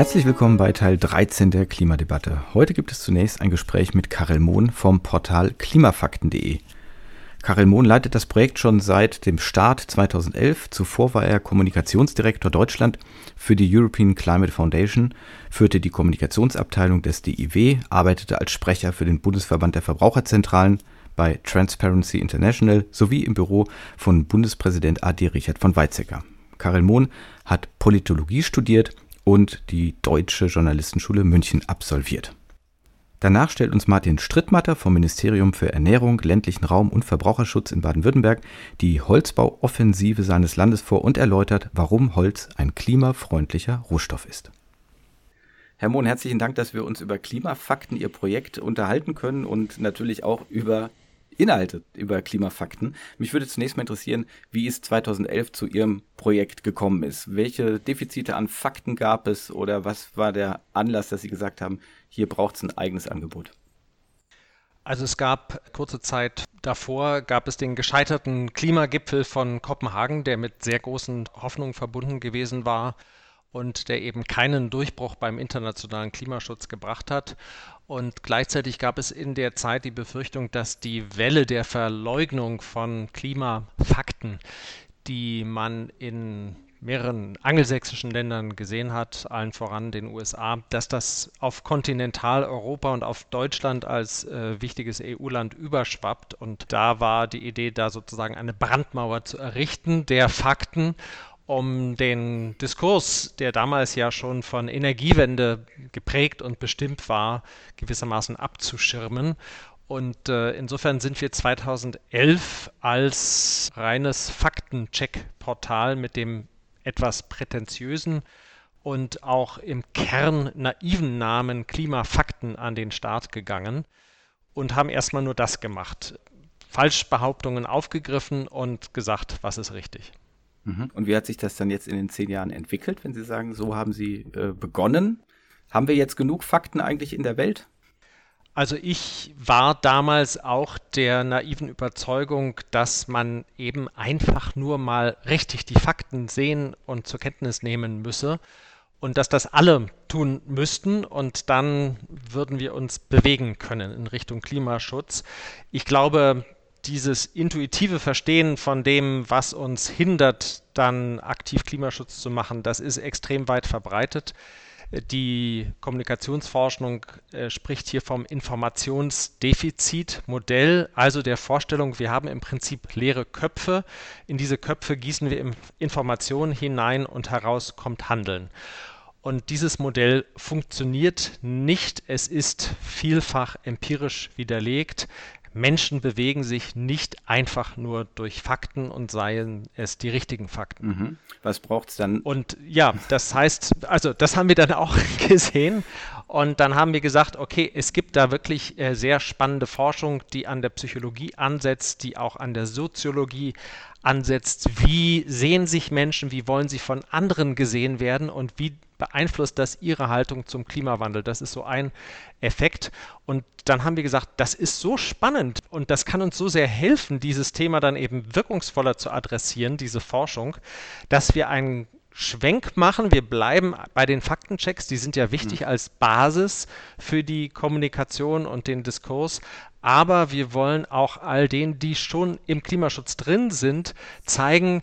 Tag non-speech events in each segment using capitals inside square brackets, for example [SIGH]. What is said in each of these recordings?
Herzlich willkommen bei Teil 13 der Klimadebatte. Heute gibt es zunächst ein Gespräch mit Karel Mohn vom Portal klimafakten.de. Karel Mohn leitet das Projekt schon seit dem Start 2011. Zuvor war er Kommunikationsdirektor Deutschland für die European Climate Foundation, führte die Kommunikationsabteilung des DIW, arbeitete als Sprecher für den Bundesverband der Verbraucherzentralen bei Transparency International sowie im Büro von Bundespräsident AD Richard von Weizsäcker. Karel Mohn hat Politologie studiert und die Deutsche Journalistenschule München absolviert. Danach stellt uns Martin Strittmatter vom Ministerium für Ernährung, ländlichen Raum und Verbraucherschutz in Baden-Württemberg die Holzbauoffensive seines Landes vor und erläutert, warum Holz ein klimafreundlicher Rohstoff ist. Herr Mohn, herzlichen Dank, dass wir uns über Klimafakten, Ihr Projekt unterhalten können und natürlich auch über Inhalte über Klimafakten. Mich würde zunächst mal interessieren, wie es 2011 zu Ihrem Projekt gekommen ist. Welche Defizite an Fakten gab es oder was war der Anlass, dass Sie gesagt haben, hier braucht es ein eigenes Angebot? Also es gab kurze Zeit davor, gab es den gescheiterten Klimagipfel von Kopenhagen, der mit sehr großen Hoffnungen verbunden gewesen war und der eben keinen Durchbruch beim internationalen Klimaschutz gebracht hat. Und gleichzeitig gab es in der Zeit die Befürchtung, dass die Welle der Verleugnung von Klimafakten, die man in mehreren angelsächsischen Ländern gesehen hat, allen voran den USA, dass das auf Kontinentaleuropa und auf Deutschland als äh, wichtiges EU-Land überschwappt. Und da war die Idee, da sozusagen eine Brandmauer zu errichten der Fakten um den Diskurs, der damals ja schon von Energiewende geprägt und bestimmt war, gewissermaßen abzuschirmen. Und äh, insofern sind wir 2011 als reines Faktencheck-Portal mit dem etwas prätentiösen und auch im Kern naiven Namen Klimafakten an den Start gegangen und haben erstmal nur das gemacht. Falschbehauptungen aufgegriffen und gesagt, was ist richtig. Mhm. Und wie hat sich das dann jetzt in den zehn Jahren entwickelt, wenn Sie sagen, so haben Sie äh, begonnen? Haben wir jetzt genug Fakten eigentlich in der Welt? Also ich war damals auch der naiven Überzeugung, dass man eben einfach nur mal richtig die Fakten sehen und zur Kenntnis nehmen müsse und dass das alle tun müssten und dann würden wir uns bewegen können in Richtung Klimaschutz. Ich glaube, dieses intuitive Verstehen von dem, was uns hindert, dann aktiv Klimaschutz zu machen, das ist extrem weit verbreitet. Die Kommunikationsforschung äh, spricht hier vom Informationsdefizitmodell, also der Vorstellung, wir haben im Prinzip leere Köpfe. In diese Köpfe gießen wir Informationen hinein und heraus kommt Handeln. Und dieses Modell funktioniert nicht. Es ist vielfach empirisch widerlegt. Menschen bewegen sich nicht einfach nur durch Fakten und seien es die richtigen Fakten. Mhm. Was braucht es dann? Und ja, das heißt, also das haben wir dann auch [LAUGHS] gesehen. Und dann haben wir gesagt, okay, es gibt da wirklich äh, sehr spannende Forschung, die an der Psychologie ansetzt, die auch an der Soziologie ansetzt. Wie sehen sich Menschen, wie wollen sie von anderen gesehen werden und wie beeinflusst das ihre Haltung zum Klimawandel. Das ist so ein Effekt. Und dann haben wir gesagt, das ist so spannend und das kann uns so sehr helfen, dieses Thema dann eben wirkungsvoller zu adressieren, diese Forschung, dass wir einen Schwenk machen. Wir bleiben bei den Faktenchecks, die sind ja wichtig mhm. als Basis für die Kommunikation und den Diskurs. Aber wir wollen auch all denen, die schon im Klimaschutz drin sind, zeigen,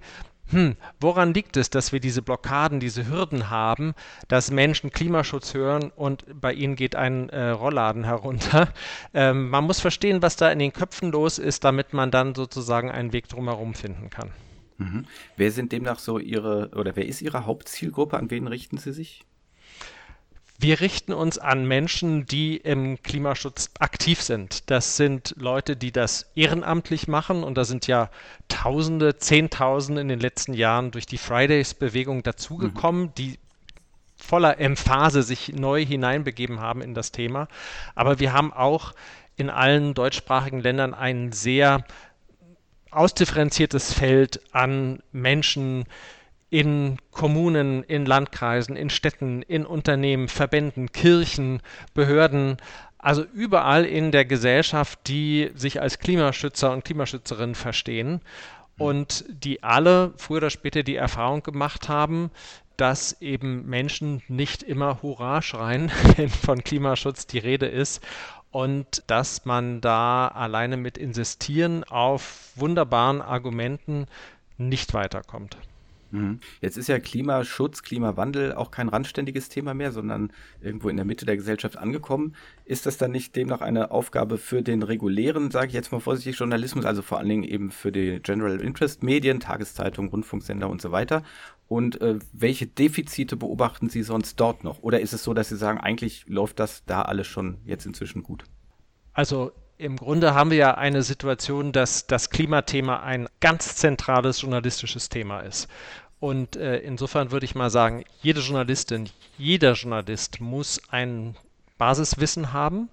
hm, woran liegt es, dass wir diese Blockaden, diese Hürden haben, dass Menschen Klimaschutz hören und bei ihnen geht ein äh, Rollladen herunter? [LAUGHS] Ähm, man muss verstehen, was da in den Köpfen los ist, damit man dann sozusagen einen Weg drumherum finden kann. Mhm. Wer sind demnach so Ihre, oder wer ist Ihre Hauptzielgruppe? An wen richten Sie sich? Wir richten uns an Menschen, die im Klimaschutz aktiv sind. Das sind Leute, die das ehrenamtlich machen und da sind ja Tausende, Zehntausende in den letzten Jahren durch die Fridays-Bewegung dazugekommen, mhm. die voller Emphase sich neu hineinbegeben haben in das Thema. Aber wir haben auch in allen deutschsprachigen Ländern ein sehr ausdifferenziertes Feld an Menschen, in Kommunen, in Landkreisen, in Städten, in Unternehmen, Verbänden, Kirchen, Behörden, also überall in der Gesellschaft, die sich als Klimaschützer und Klimaschützerinnen verstehen. Und die alle früher oder später die Erfahrung gemacht haben, dass eben Menschen nicht immer Hurra schreien, [LAUGHS] wenn von Klimaschutz die Rede ist. Und dass man da alleine mit Insistieren auf wunderbaren Argumenten nicht weiterkommt. Mhm. Jetzt ist ja Klimaschutz, Klimawandel auch kein randständiges Thema mehr, sondern irgendwo in der Mitte der Gesellschaft angekommen. Ist das dann nicht demnach eine Aufgabe für den regulären, sage ich jetzt mal vorsichtig, Journalismus, also vor allen Dingen eben für die General Interest Medien, Tageszeitungen, Rundfunksender und so weiter? Und äh, welche Defizite beobachten Sie sonst dort noch? Oder ist es so, dass Sie sagen, eigentlich läuft das da alles schon jetzt inzwischen gut? Also im Grunde haben wir ja eine Situation, dass das Klimathema ein ganz zentrales journalistisches Thema ist. Und äh, insofern würde ich mal sagen, jede Journalistin, jeder Journalist muss ein Basiswissen haben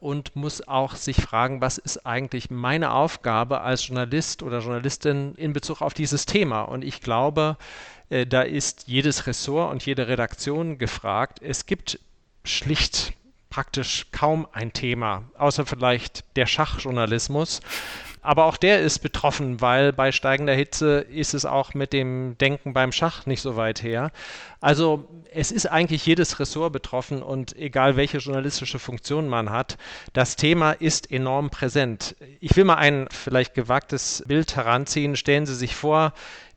und muss auch sich fragen, was ist eigentlich meine Aufgabe als Journalist oder Journalistin in Bezug auf dieses Thema. Und ich glaube, äh, da ist jedes Ressort und jede Redaktion gefragt. Es gibt schlicht praktisch kaum ein Thema, außer vielleicht der Schachjournalismus. Aber auch der ist betroffen, weil bei steigender Hitze ist es auch mit dem Denken beim Schach nicht so weit her. Also es ist eigentlich jedes Ressort betroffen und egal welche journalistische Funktion man hat, das Thema ist enorm präsent. Ich will mal ein vielleicht gewagtes Bild heranziehen. Stellen Sie sich vor,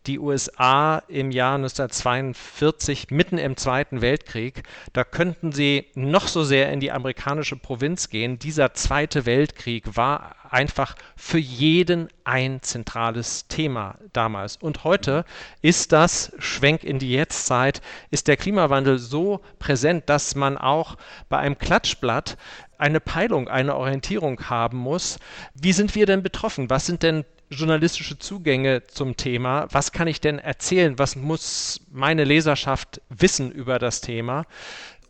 die USA im Jahr 1942 mitten im Zweiten Weltkrieg. Da könnten sie noch so sehr in die amerikanische Provinz gehen. Dieser Zweite Weltkrieg war einfach für jeden ein zentrales Thema damals. Und heute ist das, Schwenk in die Jetztzeit, ist der Klimawandel so präsent, dass man auch bei einem Klatschblatt eine Peilung, eine Orientierung haben muss. Wie sind wir denn betroffen? Was sind denn journalistische Zugänge zum Thema. Was kann ich denn erzählen? Was muss meine Leserschaft wissen über das Thema?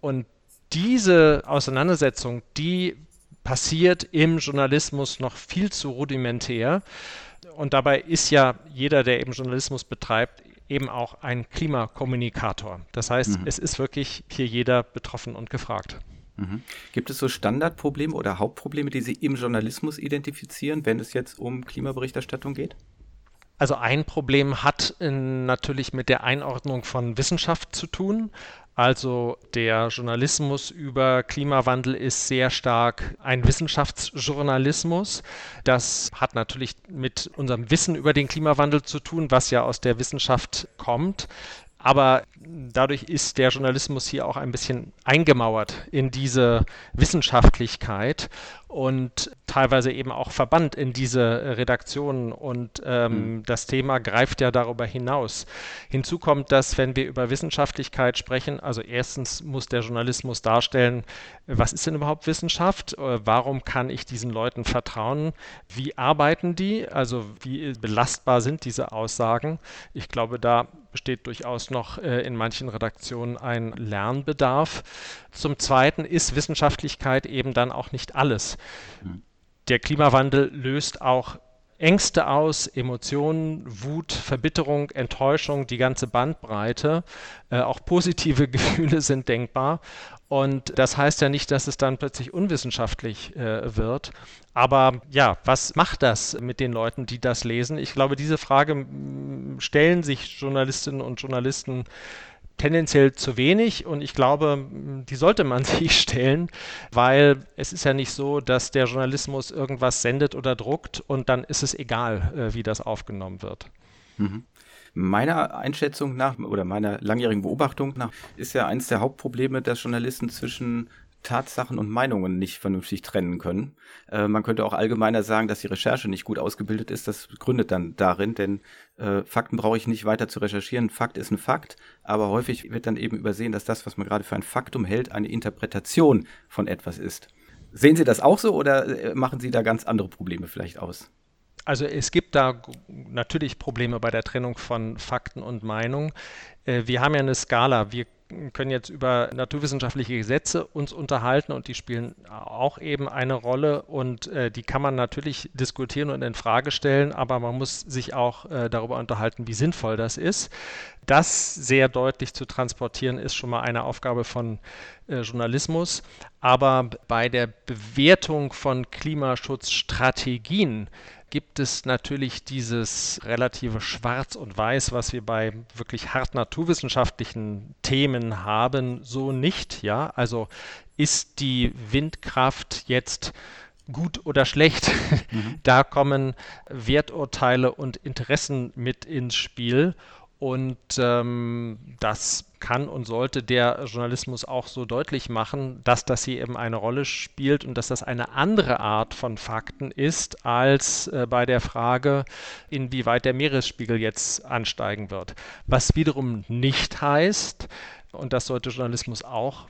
Und diese Auseinandersetzung, die passiert im Journalismus noch viel zu rudimentär. Und dabei ist ja jeder, der eben Journalismus betreibt, eben auch ein Klimakommunikator. Das heißt, mhm. es ist wirklich hier jeder betroffen und gefragt. Mhm. Gibt es so Standardprobleme oder Hauptprobleme, die Sie im Journalismus identifizieren, wenn es jetzt um Klimaberichterstattung geht? Also ein Problem hat natürlich mit der Einordnung von Wissenschaft zu tun. Also der Journalismus über Klimawandel ist sehr stark ein Wissenschaftsjournalismus. Das hat natürlich mit unserem Wissen über den Klimawandel zu tun, was ja aus der Wissenschaft kommt. Aber dadurch ist der Journalismus hier auch ein bisschen eingemauert in diese Wissenschaftlichkeit und teilweise eben auch verbannt in diese Redaktionen. Und ähm, mhm. das Thema greift ja darüber hinaus. Hinzu kommt, dass wenn wir über Wissenschaftlichkeit sprechen, also erstens muss der Journalismus darstellen, was ist denn überhaupt Wissenschaft? Äh, warum kann ich diesen Leuten vertrauen? Wie arbeiten die? Also wie belastbar sind diese Aussagen? Ich glaube, da besteht durchaus noch äh, in manchen Redaktionen ein Lernbedarf. Zum Zweiten ist Wissenschaftlichkeit eben dann auch nicht alles. Der Klimawandel löst auch Ängste aus, Emotionen, Wut, Verbitterung, Enttäuschung, die ganze Bandbreite. Äh, auch positive [LAUGHS] Gefühle sind denkbar. Und das heißt ja nicht, dass es dann plötzlich unwissenschaftlich äh, wird. Aber ja, was macht das mit den Leuten, die das lesen? Ich glaube, diese Frage stellen sich Journalistinnen und Journalisten tendenziell zu wenig und ich glaube, die sollte man [LAUGHS] sich stellen, weil es ist ja nicht so, dass der Journalismus irgendwas sendet oder druckt und dann ist es egal, äh, wie das aufgenommen wird. Mhm. Meiner Einschätzung nach oder meiner langjährigen Beobachtung nach ist ja eines der Hauptprobleme, dass Journalisten zwischen Tatsachen und Meinungen nicht vernünftig trennen können. Äh, man könnte auch allgemeiner sagen, dass die Recherche nicht gut ausgebildet ist. Das gründet dann darin, denn äh, Fakten brauche ich nicht weiter zu recherchieren. Fakt ist ein Fakt, aber häufig wird dann eben übersehen, dass das, was man gerade für ein Faktum hält, eine Interpretation von etwas ist. Sehen Sie das auch so oder äh, machen Sie da ganz andere Probleme vielleicht aus? Also es gibt da natürlich Probleme bei der Trennung von Fakten und Meinung. Äh, wir haben ja eine Skala. Wir können jetzt über naturwissenschaftliche Gesetze uns unterhalten und die spielen auch eben eine Rolle und äh, die kann man natürlich diskutieren und in Frage stellen, aber man muss sich auch äh, darüber unterhalten, wie sinnvoll das ist. Das sehr deutlich zu transportieren ist schon mal eine Aufgabe von äh, Journalismus, aber bei der Bewertung von Klimaschutzstrategien gibt es natürlich dieses relative Schwarz und Weiß, was wir bei wirklich hart naturwissenschaftlichen Themen haben, so nicht. Ja, also ist die Windkraft jetzt gut oder schlecht. Mhm. [LAUGHS] Da kommen Werturteile und Interessen mit ins Spiel. Und ähm, das kann und sollte der Journalismus auch so deutlich machen, dass das hier eben eine Rolle spielt und dass das eine andere Art von Fakten ist als äh, bei der Frage, inwieweit der Meeresspiegel jetzt ansteigen wird. Was wiederum nicht heißt, und das sollte Journalismus auch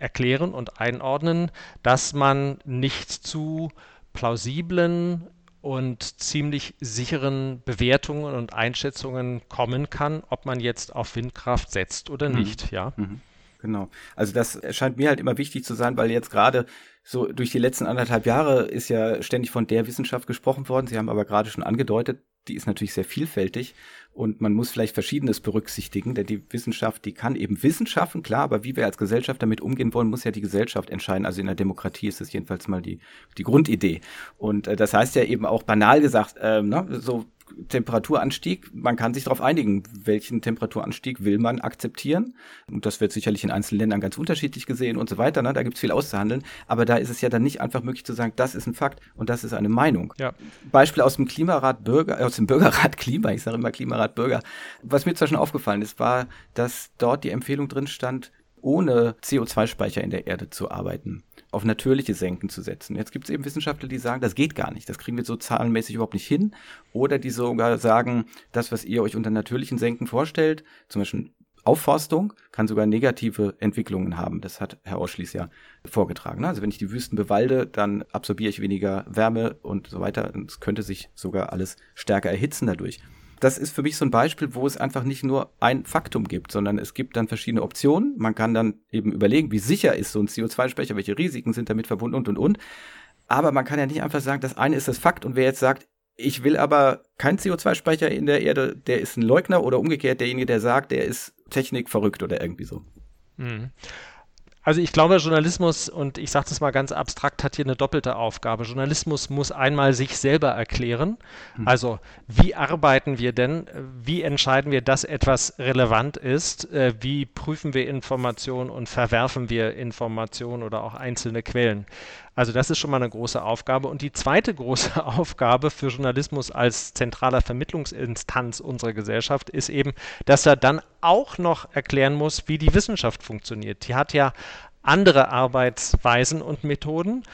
erklären und einordnen, dass man nicht zu plausiblen und ziemlich sicheren Bewertungen und Einschätzungen kommen kann, ob man jetzt auf Windkraft setzt oder mhm. nicht, ja. Mhm. Genau. Also das erscheint mir halt immer wichtig zu sein, weil jetzt gerade so durch die letzten anderthalb Jahre ist ja ständig von der Wissenschaft gesprochen worden. Sie haben aber gerade schon angedeutet, die ist natürlich sehr vielfältig und man muss vielleicht Verschiedenes berücksichtigen, denn die Wissenschaft, die kann eben Wissenschaften, klar, aber wie wir als Gesellschaft damit umgehen wollen, muss ja die Gesellschaft entscheiden. Also in der Demokratie ist das jedenfalls mal die, die Grundidee. Und äh, das heißt ja eben auch banal gesagt, äh, ne, so Temperaturanstieg, man kann sich darauf einigen, welchen Temperaturanstieg will man akzeptieren. Und das wird sicherlich in einzelnen Ländern ganz unterschiedlich gesehen und so weiter. Ne? Da gibt es viel auszuhandeln. Aber da ist es ja dann nicht einfach möglich zu sagen, das ist ein Fakt und das ist eine Meinung. Ja. Beispiel aus dem Klimarat Bürger, aus dem Bürgerrat Klima, ich sage immer Klimarat Bürger. Was mir zwar schon aufgefallen ist, war, dass dort die Empfehlung drin stand, ohne CO2-Speicher in der Erde zu arbeiten auf natürliche Senken zu setzen. Jetzt gibt es eben Wissenschaftler, die sagen, das geht gar nicht, das kriegen wir so zahlenmäßig überhaupt nicht hin. Oder die sogar sagen, das, was ihr euch unter natürlichen Senken vorstellt, zum Beispiel Aufforstung, kann sogar negative Entwicklungen haben. Das hat Herr Oschlies ja vorgetragen. Also wenn ich die Wüsten bewalde, dann absorbiere ich weniger Wärme und so weiter. Es könnte sich sogar alles stärker erhitzen dadurch das ist für mich so ein Beispiel, wo es einfach nicht nur ein Faktum gibt, sondern es gibt dann verschiedene Optionen. Man kann dann eben überlegen, wie sicher ist so ein CO2-Speicher, welche Risiken sind damit verbunden und und und. Aber man kann ja nicht einfach sagen, das eine ist das Fakt und wer jetzt sagt, ich will aber keinen CO2-Speicher in der Erde, der ist ein Leugner oder umgekehrt derjenige, der sagt, der ist Technik verrückt oder irgendwie so. Mhm. Also ich glaube, Journalismus, und ich sage das mal ganz abstrakt, hat hier eine doppelte Aufgabe. Journalismus muss einmal sich selber erklären. Hm. Also wie arbeiten wir denn? Wie entscheiden wir, dass etwas relevant ist? Äh, wie prüfen wir Informationen und verwerfen wir Informationen oder auch einzelne Quellen? Also das ist schon mal eine große Aufgabe. Und die zweite große [LAUGHS] Aufgabe für Journalismus als zentraler Vermittlungsinstanz unserer Gesellschaft ist eben, dass er dann auch noch erklären muss, wie die Wissenschaft funktioniert. Die hat ja andere Arbeitsweisen und Methoden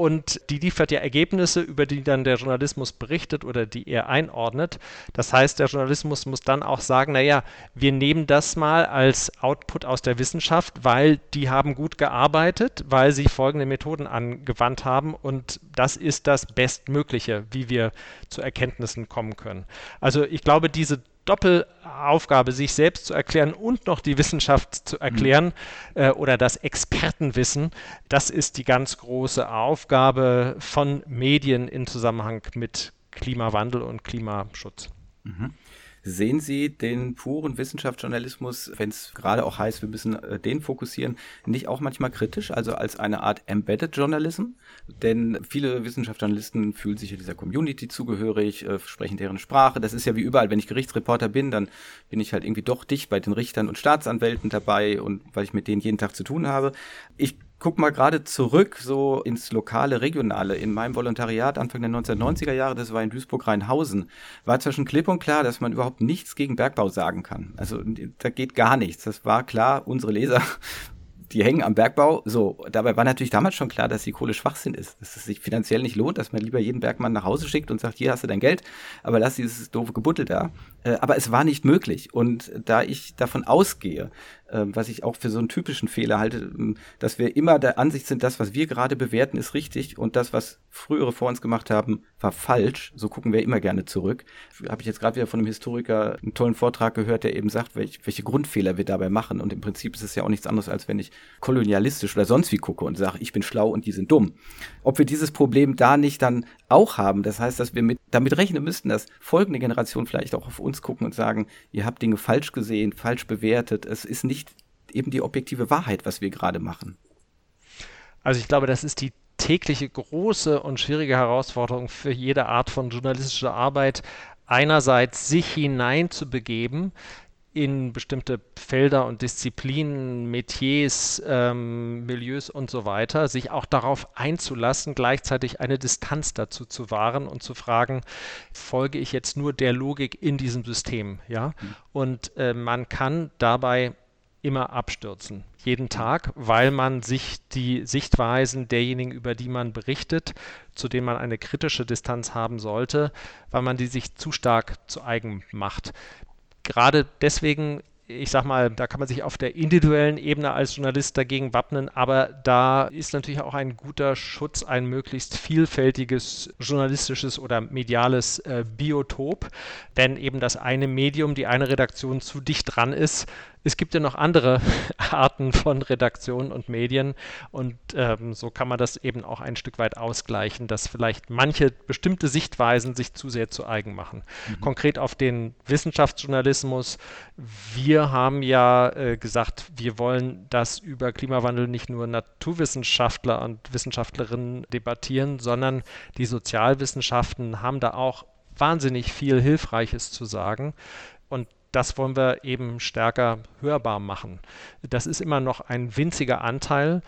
und die liefert ja Ergebnisse, über die dann der Journalismus berichtet oder die er einordnet. Das heißt, der Journalismus muss dann auch sagen, naja, wir nehmen das mal als Output aus der Wissenschaft, weil die haben gut gearbeitet, weil sie folgende Methoden angewandt haben und das ist das Bestmögliche, wie wir zu Erkenntnissen kommen können. Also ich glaube, diese Doppelaufgabe, sich selbst zu erklären und noch die Wissenschaft zu erklären mhm. äh, oder das Expertenwissen, das ist die ganz große Aufgabe von Medien in Zusammenhang mit Klimawandel und Klimaschutz. Mhm. Sehen Sie den puren Wissenschaftsjournalismus, wenn es gerade auch heißt, wir müssen äh, den fokussieren, nicht auch manchmal kritisch, also als eine Art Embedded Journalism? Denn viele Wissenschaftsjournalisten fühlen sich ja dieser Community zugehörig, äh, sprechen deren Sprache. Das ist ja wie überall, wenn ich Gerichtsreporter bin, dann bin ich halt irgendwie doch dicht bei den Richtern und Staatsanwälten dabei und weil ich mit denen jeden Tag zu tun habe. Ich guck mal gerade zurück, so ins lokale, regionale. In meinem Volontariat Anfang der 1990er Jahre, das war in Duisburg-Rheinhausen, war zwischen klipp und klar, dass man überhaupt nichts gegen Bergbau sagen kann. Also da geht gar nichts. Das war klar, unsere Leser die hängen am Bergbau. So, dabei war natürlich damals schon klar, dass die Kohle Schwachsinn ist, dass es sich finanziell nicht lohnt, dass man lieber jeden Bergmann nach Hause schickt und sagt, hier hast du dein Geld, aber lass dieses doofe Gebuttel da. Äh, aber es war nicht möglich. Und da ich davon ausgehe, äh, was ich auch für so einen typischen Fehler halte, ähm, dass wir immer der Ansicht sind, das, was wir gerade bewerten, ist richtig und das, was frühere vor uns gemacht haben, war falsch. So gucken wir immer gerne zurück. Habe ich jetzt gerade wieder von einem Historiker einen tollen Vortrag gehört, der eben sagt, welch, welche Grundfehler wir dabei machen. Und im Prinzip ist es ja auch nichts anderes, als wenn ich kolonialistisch oder sonst wie gucke und sage, ich bin schlau und die sind dumm. Ob wir dieses Problem da nicht dann auch haben, das heißt, dass wir mit, damit rechnen müssten, dass folgende Generationen vielleicht auch auf uns gucken und sagen, ihr habt Dinge falsch gesehen, falsch bewertet. Es ist nicht eben die objektive Wahrheit, was wir gerade machen. Also ich glaube, das ist die tägliche große und schwierige Herausforderung für jede Art von journalistischer Arbeit, einerseits sich hineinzubegeben in bestimmte Felder und Disziplinen, Metiers, ähm, Milieus und so weiter, sich auch darauf einzulassen, gleichzeitig eine Distanz dazu zu wahren und zu fragen, folge ich jetzt nur der Logik in diesem System, ja? Mhm. Und äh, man kann dabei immer abstürzen, jeden Tag, weil man sich die Sichtweisen derjenigen, über die man berichtet, zu denen man eine kritische Distanz haben sollte, weil man die sich zu stark zu eigen macht. Gerade deswegen ich sag mal, da kann man sich auf der individuellen Ebene als Journalist dagegen wappnen, aber da ist natürlich auch ein guter Schutz, ein möglichst vielfältiges journalistisches oder mediales äh, Biotop. Wenn eben das eine Medium, die eine Redaktion zu dicht dran ist, es gibt ja noch andere [LAUGHS] Arten von Redaktionen und Medien und ähm, so kann man das eben auch ein Stück weit ausgleichen, dass vielleicht manche bestimmte Sichtweisen sich zu sehr zu eigen machen. Mhm. Konkret auf den Wissenschaftsjournalismus. Wir haben ja äh, gesagt, wir wollen das über Klimawandel nicht nur Naturwissenschaftler und Wissenschaftlerinnen debattieren, sondern die Sozialwissenschaften haben da auch wahnsinnig viel Hilfreiches zu sagen. Und das wollen wir eben stärker hörbar machen. Das ist immer noch ein winziger Anteil,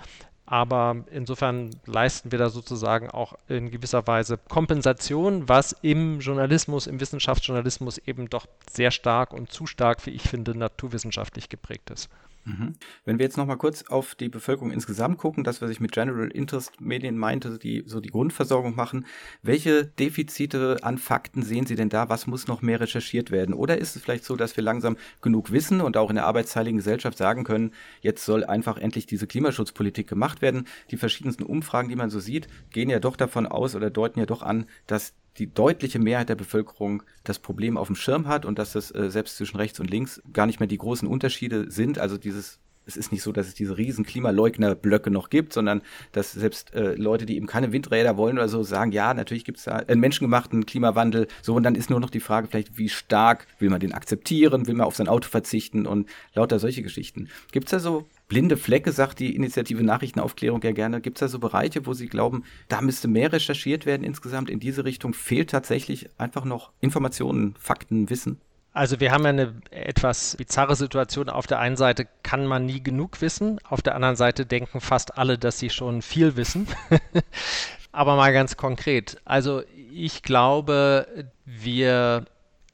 aber insofern leisten wir da sozusagen auch in gewisser Weise Kompensation, was im Journalismus, im Wissenschaftsjournalismus eben doch sehr stark und zu stark, wie ich finde, naturwissenschaftlich geprägt ist. Mhm. Wenn wir jetzt nochmal kurz auf die Bevölkerung insgesamt gucken, das, was ich mit General Interest Medien meinte, die so die Grundversorgung machen, welche Defizite an Fakten sehen Sie denn da? Was muss noch mehr recherchiert werden? Oder ist es vielleicht so, dass wir langsam genug wissen und auch in der arbeitsteiligen Gesellschaft sagen können, jetzt soll einfach endlich diese Klimaschutzpolitik gemacht werden? Die verschiedensten Umfragen, die man so sieht, gehen ja doch davon aus oder deuten ja doch an, dass die deutliche Mehrheit der Bevölkerung das Problem auf dem Schirm hat und dass es äh, selbst zwischen rechts und links gar nicht mehr die großen Unterschiede sind. Also dieses es ist nicht so, dass es diese riesen Klimaleugner-Blöcke noch gibt, sondern dass selbst äh, Leute, die eben keine Windräder wollen oder so, sagen, ja, natürlich gibt es da einen menschengemachten Klimawandel. So, und dann ist nur noch die Frage vielleicht, wie stark will man den akzeptieren, will man auf sein Auto verzichten und lauter solche Geschichten. Gibt es da so blinde Flecke, sagt die Initiative Nachrichtenaufklärung ja gerne. Gibt es da so Bereiche, wo Sie glauben, da müsste mehr recherchiert werden insgesamt in diese Richtung? Fehlt tatsächlich einfach noch Informationen, Fakten, Wissen? Also wir haben ja eine etwas bizarre Situation. Auf der einen Seite kann man nie genug wissen, auf der anderen Seite denken fast alle, dass sie schon viel wissen. [LAUGHS] Aber mal ganz konkret. Also ich glaube, wir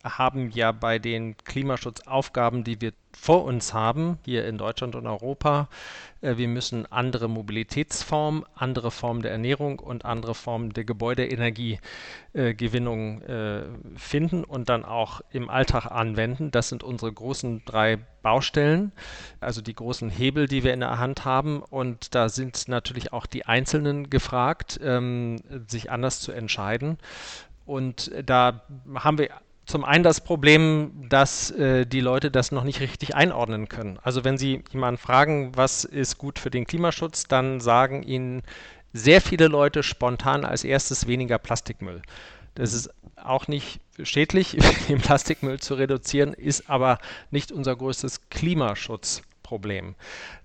haben ja bei den Klimaschutzaufgaben, die wir vor uns haben, hier in Deutschland und Europa, äh, wir müssen andere Mobilitätsformen, andere Formen der Ernährung und andere Formen der Gebäudeenergiegewinnung äh, finden und dann auch im Alltag anwenden. Das sind unsere großen drei Baustellen, also die großen Hebel, die wir in der Hand haben. Und da sind natürlich auch die Einzelnen gefragt, ähm, sich anders zu entscheiden. Und da haben wir zum einen das Problem, dass äh, die Leute das noch nicht richtig einordnen können. Also wenn Sie jemanden fragen, was ist gut für den Klimaschutz, dann sagen Ihnen sehr viele Leute spontan als erstes weniger Plastikmüll. Das ist auch nicht schädlich, [LAUGHS] den Plastikmüll zu reduzieren, ist aber nicht unser größtes Klimaschutzproblem.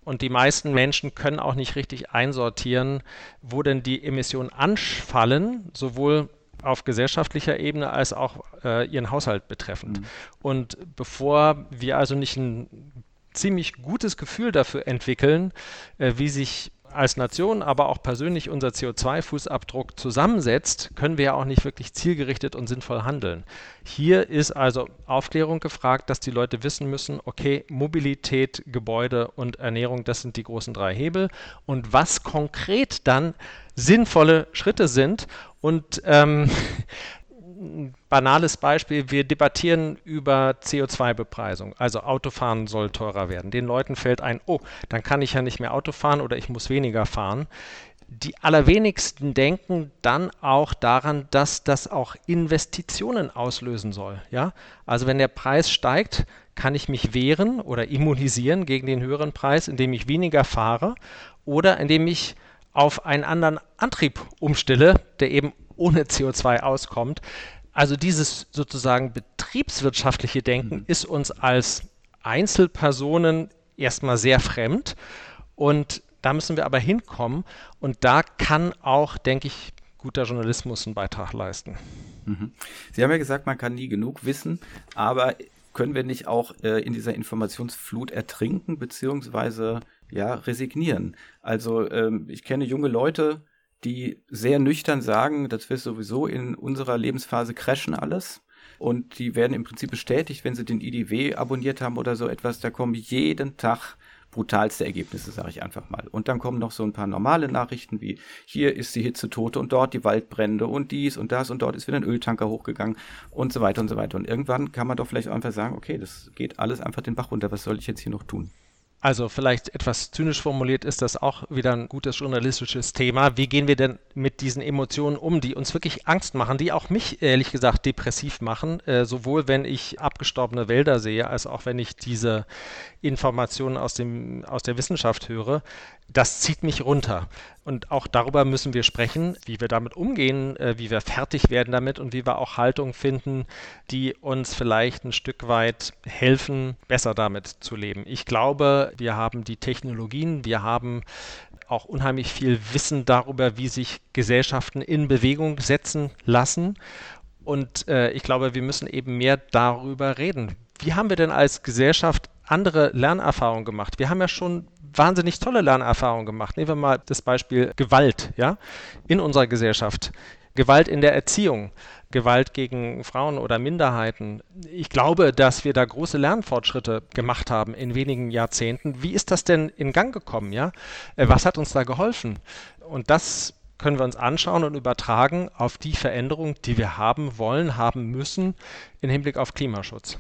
Und die meisten Menschen können auch nicht richtig einsortieren, wo denn die Emissionen anfallen, sowohl auf gesellschaftlicher Ebene als auch äh, ihren Haushalt betreffend. Mhm. Und bevor wir also nicht ein ziemlich gutes Gefühl dafür entwickeln, äh, wie sich als Nation, aber auch persönlich unser CO2-Fußabdruck zusammensetzt, können wir ja auch nicht wirklich zielgerichtet und sinnvoll handeln. Hier ist also Aufklärung gefragt, dass die Leute wissen müssen, okay, Mobilität, Gebäude und Ernährung, das sind die großen drei Hebel und was konkret dann sinnvolle Schritte sind und ähm, ein banales Beispiel, wir debattieren über CO2-Bepreisung. Also Autofahren soll teurer werden. Den Leuten fällt ein, oh, dann kann ich ja nicht mehr Auto fahren oder ich muss weniger fahren. Die allerwenigsten denken dann auch daran, dass das auch Investitionen auslösen soll. Ja? Also wenn der Preis steigt, kann ich mich wehren oder immunisieren gegen den höheren Preis, indem ich weniger fahre oder indem ich auf einen anderen Antrieb umstelle, der eben ohne CO2 auskommt. Also dieses sozusagen betriebswirtschaftliche Denken mhm. ist uns als Einzelpersonen erstmal sehr fremd und Da müssen wir aber hinkommen und da kann auch, denke ich, guter Journalismus einen Beitrag leisten. Mhm. Sie haben ja gesagt, man kann nie genug wissen, aber können wir nicht auch äh, in dieser Informationsflut ertrinken beziehungsweise ja resignieren? Also ähm, ich kenne junge Leute, die sehr nüchtern sagen, dass wir sowieso in unserer Lebensphase crashen alles. Und die werden im Prinzip bestätigt, wenn sie den IDW abonniert haben oder so etwas. Da kommen jeden Tag brutalste Ergebnisse, sage ich einfach mal. Und dann kommen noch so ein paar normale Nachrichten wie hier ist die Hitze tote und dort die Waldbrände und dies und das und dort ist wieder ein Öltanker hochgegangen und so weiter und so weiter. Und irgendwann kann man doch vielleicht einfach sagen, okay, das geht alles einfach den Bach runter. Was soll ich jetzt hier noch tun? Also vielleicht etwas zynisch formuliert ist das auch wieder ein gutes journalistisches Thema. Wie gehen wir denn mit diesen Emotionen um, die uns wirklich Angst machen, die auch mich ehrlich gesagt depressiv machen, äh, sowohl wenn ich abgestorbene Wälder sehe, als auch wenn ich diese Informationen aus, dem, aus der Wissenschaft höre. Das zieht mich runter. Und auch darüber müssen wir sprechen, wie wir damit umgehen, äh, wie wir fertig werden damit und wie wir auch Haltung finden, die uns vielleicht ein Stück weit helfen, besser damit zu leben. Ich glaube, wir haben die Technologien, wir haben auch unheimlich viel Wissen darüber, wie sich Gesellschaften in Bewegung setzen lassen. Und äh, ich glaube, wir müssen eben mehr darüber reden. Wie haben wir denn als Gesellschaft andere Lernerfahrungen gemacht? Wir haben ja schon wahnsinnig tolle Lernerfahrungen gemacht. Nehmen wir mal das Beispiel Gewalt, ja, in unserer Gesellschaft. Gewalt in der Erziehung, Gewalt gegen Frauen oder Minderheiten. Ich glaube, dass wir da große Lernfortschritte gemacht haben in wenigen Jahrzehnten. Wie ist das denn in Gang gekommen, ja? Äh, was hat uns da geholfen? Und das können wir uns anschauen und übertragen auf die Veränderung, die wir haben wollen, haben müssen im Hinblick auf Klimaschutz.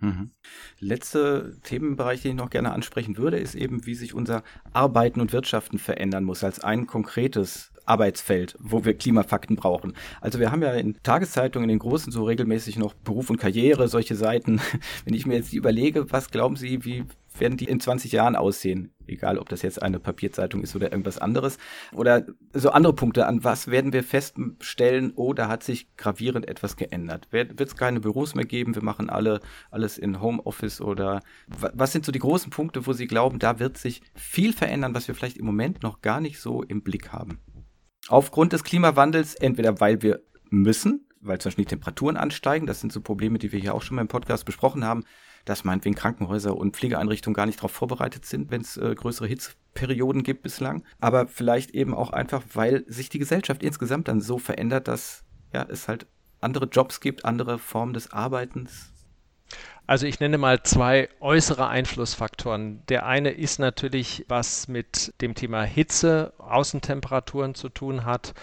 Mhm. Letzte Themenbereich, den ich noch gerne ansprechen würde, ist eben, wie sich unser Arbeiten und Wirtschaften verändern muss, als ein konkretes Arbeitsfeld, wo wir Klimafakten brauchen. Also wir haben ja in Tageszeitungen, in den großen so regelmäßig noch Beruf und Karriere, solche Seiten. [LAUGHS] Wenn ich mir jetzt überlege, was glauben Sie, wie werden die in 20 Jahren aussehen? Egal, ob das jetzt eine Papierzeitung ist oder irgendwas anderes. Oder so andere Punkte. An was werden wir feststellen, oh, da hat sich gravierend etwas geändert? Wird es keine Büros mehr geben? Wir machen alle alles in Homeoffice oder was sind so die großen Punkte, wo Sie glauben, da wird sich viel verändern, was wir vielleicht im Moment noch gar nicht so im Blick haben? Aufgrund des Klimawandels, entweder weil wir müssen, weil zum Beispiel die Temperaturen ansteigen, das sind so Probleme, die wir hier auch schon mal im Podcast besprochen haben, dass meinetwegen Krankenhäuser und Pflegeeinrichtungen gar nicht darauf vorbereitet sind, wenn es äh, größere Hitzeperioden gibt bislang. Aber vielleicht eben auch einfach, weil sich die Gesellschaft insgesamt dann so verändert, dass ja, es halt andere Jobs gibt, andere Formen des Arbeitens. Also ich nenne mal zwei äußere Einflussfaktoren. Der eine ist natürlich, was mit dem Thema Hitze, Außentemperaturen zu tun hat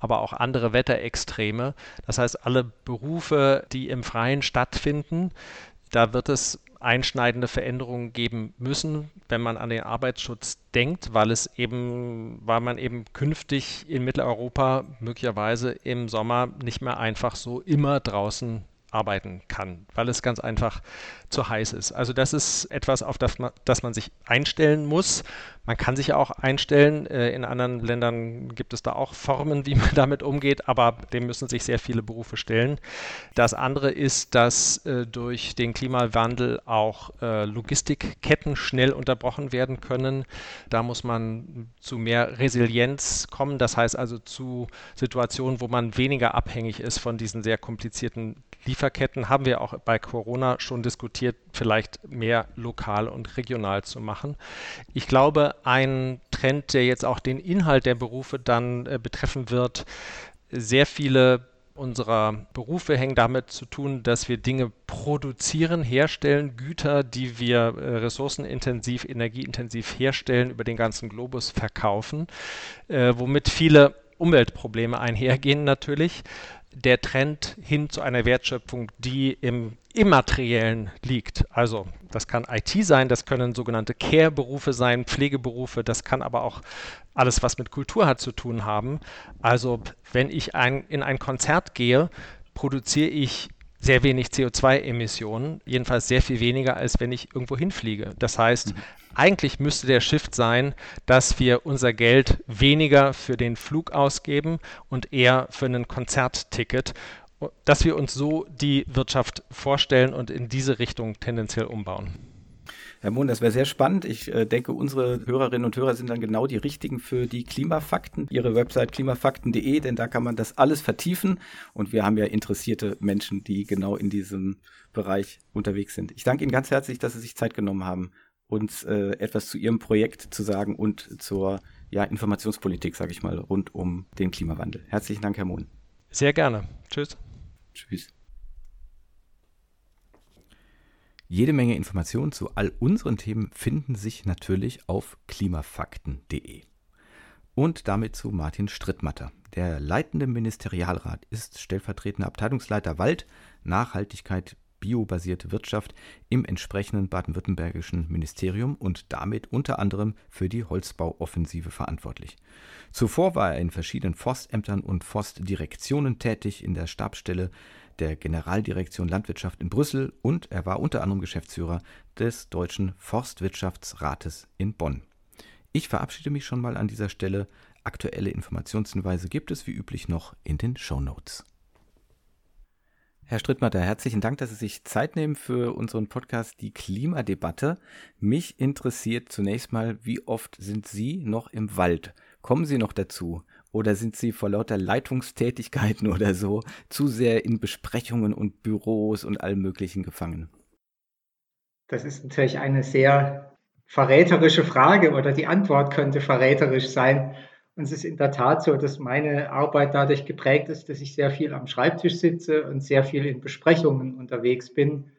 aber auch andere Wetterextreme. Das heißt, alle Berufe, die im Freien stattfinden, da wird es einschneidende Veränderungen geben müssen, wenn man an den Arbeitsschutz denkt, weil es eben, weil man eben künftig in Mitteleuropa möglicherweise im Sommer nicht mehr einfach so immer draußen arbeiten kann, weil es ganz einfach zu heiß ist. Also das ist etwas, auf das man, das man sich einstellen muss. Man kann sich auch einstellen. Äh, in anderen Ländern gibt es da auch Formen, wie man [LAUGHS] damit umgeht, aber dem müssen sich sehr viele Berufe stellen. Das andere ist, dass äh, durch den Klimawandel auch äh, Logistikketten schnell unterbrochen werden können. Da muss man zu mehr Resilienz kommen. Das heißt also zu Situationen, wo man weniger abhängig ist von diesen sehr komplizierten Lieferketten haben wir auch bei Corona schon diskutiert, vielleicht mehr lokal und regional zu machen. Ich glaube, ein Trend, der jetzt auch den Inhalt der Berufe dann äh, betreffen wird, sehr viele unserer Berufe hängen damit zu tun, dass wir Dinge produzieren, herstellen, Güter, die wir äh, ressourcenintensiv, energieintensiv herstellen, über den ganzen Globus verkaufen, äh, womit viele Umweltprobleme einhergehen natürlich der Trend hin zu einer Wertschöpfung, die im Immateriellen liegt. Also das kann IT sein, das können sogenannte Care-Berufe sein, Pflegeberufe, das kann aber auch alles, was mit Kultur hat, zu tun haben. Also wenn ich ein, in ein Konzert gehe, produziere ich sehr wenig CO2-Emissionen, jedenfalls sehr viel weniger, als wenn ich irgendwo hinfliege. Das heißt, mhm. Eigentlich müsste der Shift sein, dass wir unser Geld weniger für den Flug ausgeben und eher für ein Konzertticket, dass wir uns so die Wirtschaft vorstellen und in diese Richtung tendenziell umbauen. Herr Mohn, das wäre sehr spannend. Ich äh, denke, unsere Hörerinnen und Hörer sind dann genau die richtigen für die Klimafakten. Ihre Website klimafakten.de, denn da kann man das alles vertiefen. Und wir haben ja interessierte Menschen, die genau in diesem Bereich unterwegs sind. Ich danke Ihnen ganz herzlich, dass Sie sich Zeit genommen haben, uns äh, etwas zu Ihrem Projekt zu sagen und zur ja, Informationspolitik, sage ich mal, rund um den Klimawandel. Herzlichen Dank, Herr Mohn. Sehr gerne. Tschüss. Tschüss. Jede Menge Informationen zu all unseren Themen finden sich natürlich auf klimafakten.de. Und damit zu Martin Strittmatter. Der leitende Ministerialrat ist stellvertretender Abteilungsleiter Wald, Nachhaltigkeit, biobasierte Wirtschaft im entsprechenden baden-württembergischen Ministerium und damit unter anderem für die Holzbauoffensive verantwortlich. Zuvor war er in verschiedenen Forstämtern und Forstdirektionen tätig in der Stabsstelle der Generaldirektion Landwirtschaft in Brüssel und er war unter anderem Geschäftsführer des Deutschen Forstwirtschaftsrates in Bonn. Ich verabschiede mich schon mal an dieser Stelle. Aktuelle Informationshinweise gibt es wie üblich noch in den Show Notes. Herr Strittmatter, herzlichen Dank, dass Sie sich Zeit nehmen für unseren Podcast Die Klimadebatte. Mich interessiert zunächst mal, wie oft sind Sie noch im Wald? Kommen Sie noch dazu? Oder sind Sie vor lauter Leitungstätigkeiten [LAUGHS] oder so zu sehr in Besprechungen und Büros und allem Möglichen gefangen? Das ist natürlich eine sehr verräterische Frage oder die Antwort könnte verräterisch sein. Und es ist in der Tat so, dass meine Arbeit dadurch geprägt ist, dass ich sehr viel am Schreibtisch sitze und sehr viel in Besprechungen unterwegs bin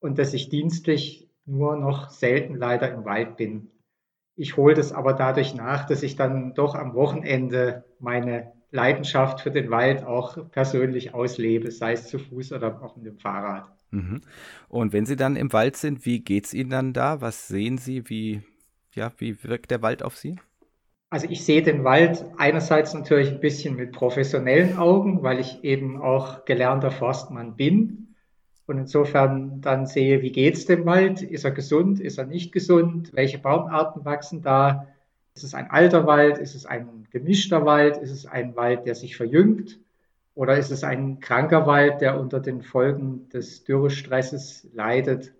und dass ich dienstlich nur noch selten leider im Wald bin. Ich hole das aber dadurch nach, dass ich dann doch am Wochenende meine Leidenschaft für den Wald auch persönlich auslebe, sei es zu Fuß oder auch mit dem Fahrrad. Mhm. Und wenn Sie dann im Wald sind, wie geht es Ihnen dann da? Was sehen Sie? Wie, ja, wie wirkt der Wald auf Sie? Also ich sehe den Wald einerseits natürlich ein bisschen mit professionellen Augen, weil ich eben auch gelernter Forstmann bin und insofern dann sehe, wie geht es dem Wald? Ist er gesund? Ist er nicht gesund? Welche Baumarten wachsen da? Ist es ein alter Wald? Ist es ein gemischter Wald? Ist es ein Wald, der sich verjüngt? Oder ist es ein kranker Wald, der unter den Folgen des Dürrestresses leidet?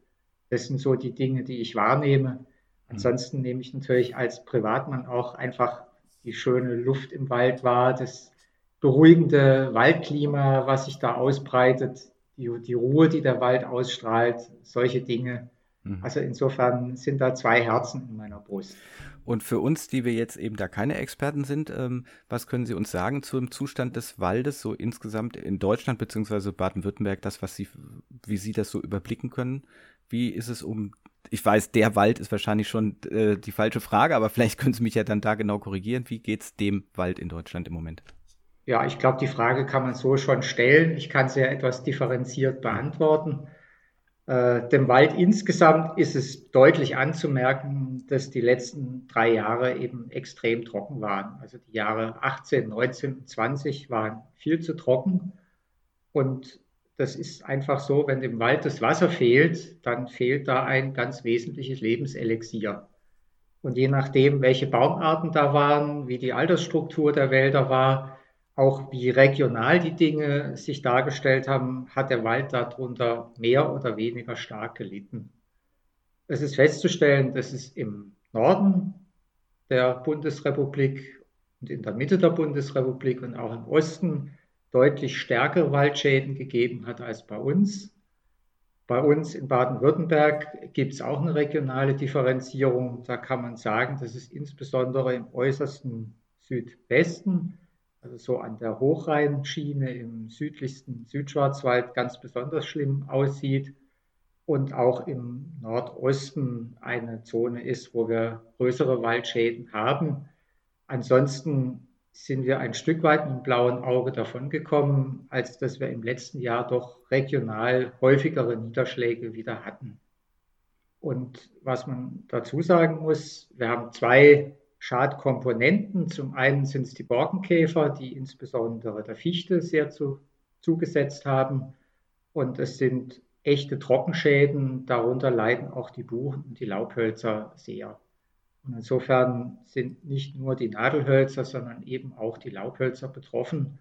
Das sind so die Dinge, die ich wahrnehme. Ansonsten nehme ich natürlich als Privatmann auch einfach die schöne Luft im Wald wahr, das beruhigende Waldklima, was sich da ausbreitet, die, die Ruhe, die der Wald ausstrahlt, solche Dinge. Mhm. Also insofern sind da zwei Herzen in meiner Brust. Und für uns, die wir jetzt eben da keine Experten sind, ähm, was können Sie uns sagen zum Zustand des Waldes so insgesamt in Deutschland beziehungsweise Baden-Württemberg, das, was Sie, wie Sie das so überblicken können? Wie ist es um, ich weiß, der Wald ist wahrscheinlich schon äh, die falsche Frage, aber vielleicht können Sie mich ja dann da genau korrigieren. Wie geht es dem Wald in Deutschland im Moment? Ja, ich glaube, die Frage kann man so schon stellen. Ich kann sie ja etwas differenziert beantworten. Äh, dem Wald insgesamt ist es deutlich anzumerken, dass die letzten drei Jahre eben extrem trocken waren. Also die Jahre 18, 19 und 20 waren viel zu trocken. Und das ist einfach so, wenn dem Wald das Wasser fehlt, dann fehlt da ein ganz wesentliches Lebenselixier. Und je nachdem, welche Baumarten da waren, wie die Altersstruktur der Wälder war, auch wie regional die Dinge sich dargestellt haben, hat der Wald darunter mehr oder weniger stark gelitten. Es ist festzustellen, dass es im Norden der Bundesrepublik und in der Mitte der Bundesrepublik und auch im Osten deutlich stärkere Waldschäden gegeben hat als bei uns. Bei uns in Baden-Württemberg gibt es auch eine regionale Differenzierung. Da kann man sagen, dass es insbesondere im äußersten Südwesten also so an der Hochrheinschiene im südlichsten Südschwarzwald ganz besonders schlimm aussieht und auch im Nordosten eine Zone ist, wo wir größere Waldschäden haben. Ansonsten sind wir ein Stück weit mit dem blauen Auge davongekommen, als dass wir im letzten Jahr doch regional häufigere Niederschläge wieder hatten. Und was man dazu sagen muss, wir haben zwei Schadkomponenten. Zum einen sind es die Borkenkäfer, die insbesondere der Fichte sehr zu, zugesetzt haben. Und es sind echte Trockenschäden. Darunter leiden auch die Buchen und die Laubhölzer sehr. Und insofern sind nicht nur die Nadelhölzer, sondern eben auch die Laubhölzer betroffen.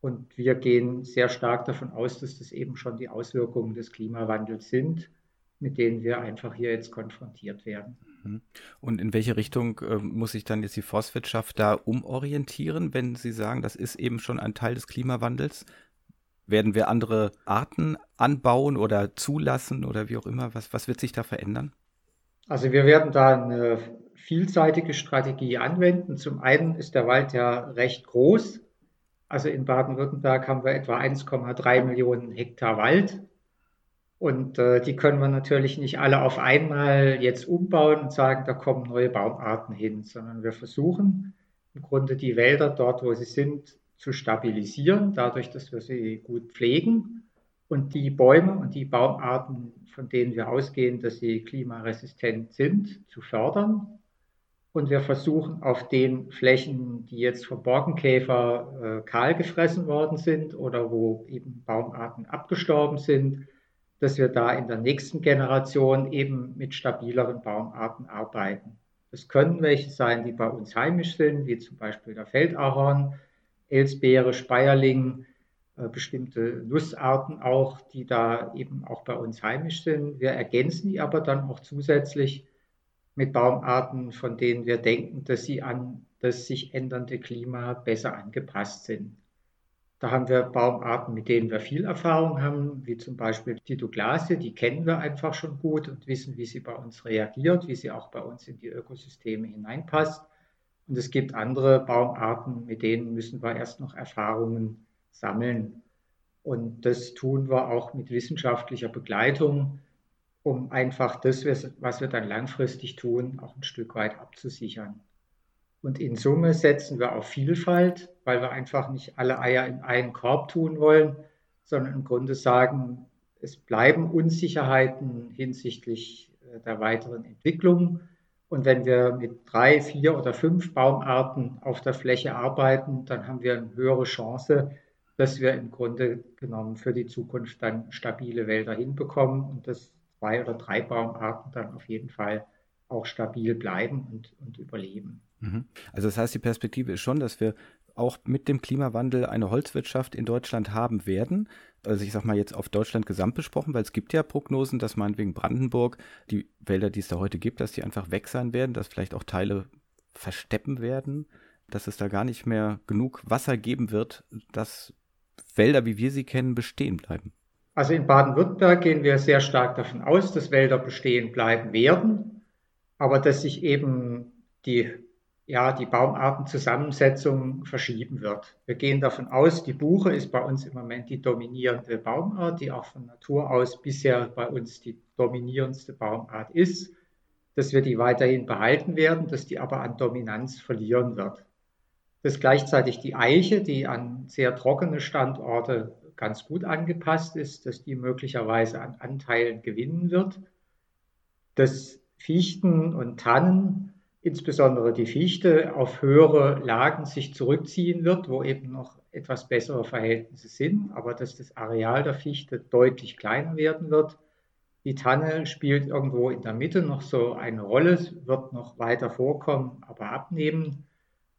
Und wir gehen sehr stark davon aus, dass das eben schon die Auswirkungen des Klimawandels sind. mit denen wir einfach hier jetzt konfrontiert werden. Mhm. Und in welche Richtung äh, muss sich dann jetzt die Forstwirtschaft da umorientieren, wenn Sie sagen, das ist eben schon ein Teil des Klimawandels? Werden wir andere Arten anbauen oder zulassen oder wie auch immer? Was, was wird sich da verändern? Also wir werden da eine vielseitige Strategie anwenden. Zum einen ist der Wald ja recht groß. Also in Baden-Württemberg haben wir etwa 1,3 Millionen Hektar Wald. Und äh, die können wir natürlich nicht alle auf einmal jetzt umbauen und sagen, da kommen neue Baumarten hin, sondern wir versuchen im Grunde die Wälder dort, wo sie sind, zu stabilisieren, dadurch, dass wir sie gut pflegen und die Bäume und die Baumarten, von denen wir ausgehen, dass sie klimaresistent sind, zu fördern. Und wir versuchen auf den Flächen, die jetzt vom Borkenkäfer äh, kahl gefressen worden sind oder wo eben Baumarten abgestorben sind, dass wir da in der nächsten Generation eben mit stabileren Baumarten arbeiten. Es können welche sein, die bei uns heimisch sind, wie zum Beispiel der Feldahorn, Elsbeere, Speierling, bestimmte Nussarten auch, die da eben auch bei uns heimisch sind. Wir ergänzen die aber dann auch zusätzlich mit Baumarten, von denen wir denken, dass sie an das sich ändernde Klima besser angepasst sind. Da haben wir Baumarten, mit denen wir viel Erfahrung haben, wie zum Beispiel die Douglasie, die kennen wir einfach schon gut und wissen, wie sie bei uns reagiert, wie sie auch bei uns in die Ökosysteme hineinpasst. Und es gibt andere Baumarten, mit denen müssen wir erst noch Erfahrungen sammeln. Und das tun wir auch mit wissenschaftlicher Begleitung, um einfach das, was wir dann langfristig tun, auch ein Stück weit abzusichern. Und in Summe setzen wir auf Vielfalt, weil wir einfach nicht alle Eier in einen Korb tun wollen, sondern im Grunde sagen, es bleiben Unsicherheiten hinsichtlich äh, der weiteren Entwicklung. Und wenn wir mit drei, vier oder fünf Baumarten auf der Fläche arbeiten, dann haben wir eine höhere Chance, dass wir im Grunde genommen für die Zukunft dann stabile Wälder hinbekommen und dass zwei oder drei Baumarten dann auf jeden Fall auch stabil bleiben und, und überleben. Mhm. Also das heißt, die Perspektive ist schon, dass wir auch mit dem Klimawandel eine Holzwirtschaft in Deutschland haben werden. Also ich sage mal jetzt auf Deutschland gesamt besprochen, weil es gibt ja Prognosen, dass meinetwegen Brandenburg, die Wälder, die es da heute gibt, dass die einfach weg sein werden, dass vielleicht auch Teile versteppen werden, dass es da gar nicht mehr genug Wasser geben wird, dass Wälder, wie wir sie kennen, bestehen bleiben. Also in Baden-Württemberg gehen wir sehr stark davon aus, dass Wälder bestehen bleiben werden, aber dass sich eben die ja, die Baumartenzusammensetzung verschieben wird. Wir gehen davon aus, die Buche ist bei uns im Moment die dominierende Baumart, die auch von Natur aus bisher bei uns die dominierendste Baumart ist, dass wir die weiterhin behalten werden, dass die aber an Dominanz verlieren wird. Dass gleichzeitig die Eiche, die an sehr trockene Standorte ganz gut angepasst ist, dass die möglicherweise an Anteilen gewinnen wird. Dass Fichten und Tannen insbesondere die Fichte auf höhere Lagen sich zurückziehen wird, wo eben noch etwas bessere Verhältnisse sind, aber dass das Areal der Fichte deutlich kleiner werden wird. Die Tanne spielt irgendwo in der Mitte noch so eine Rolle, wird noch weiter vorkommen, aber abnehmen.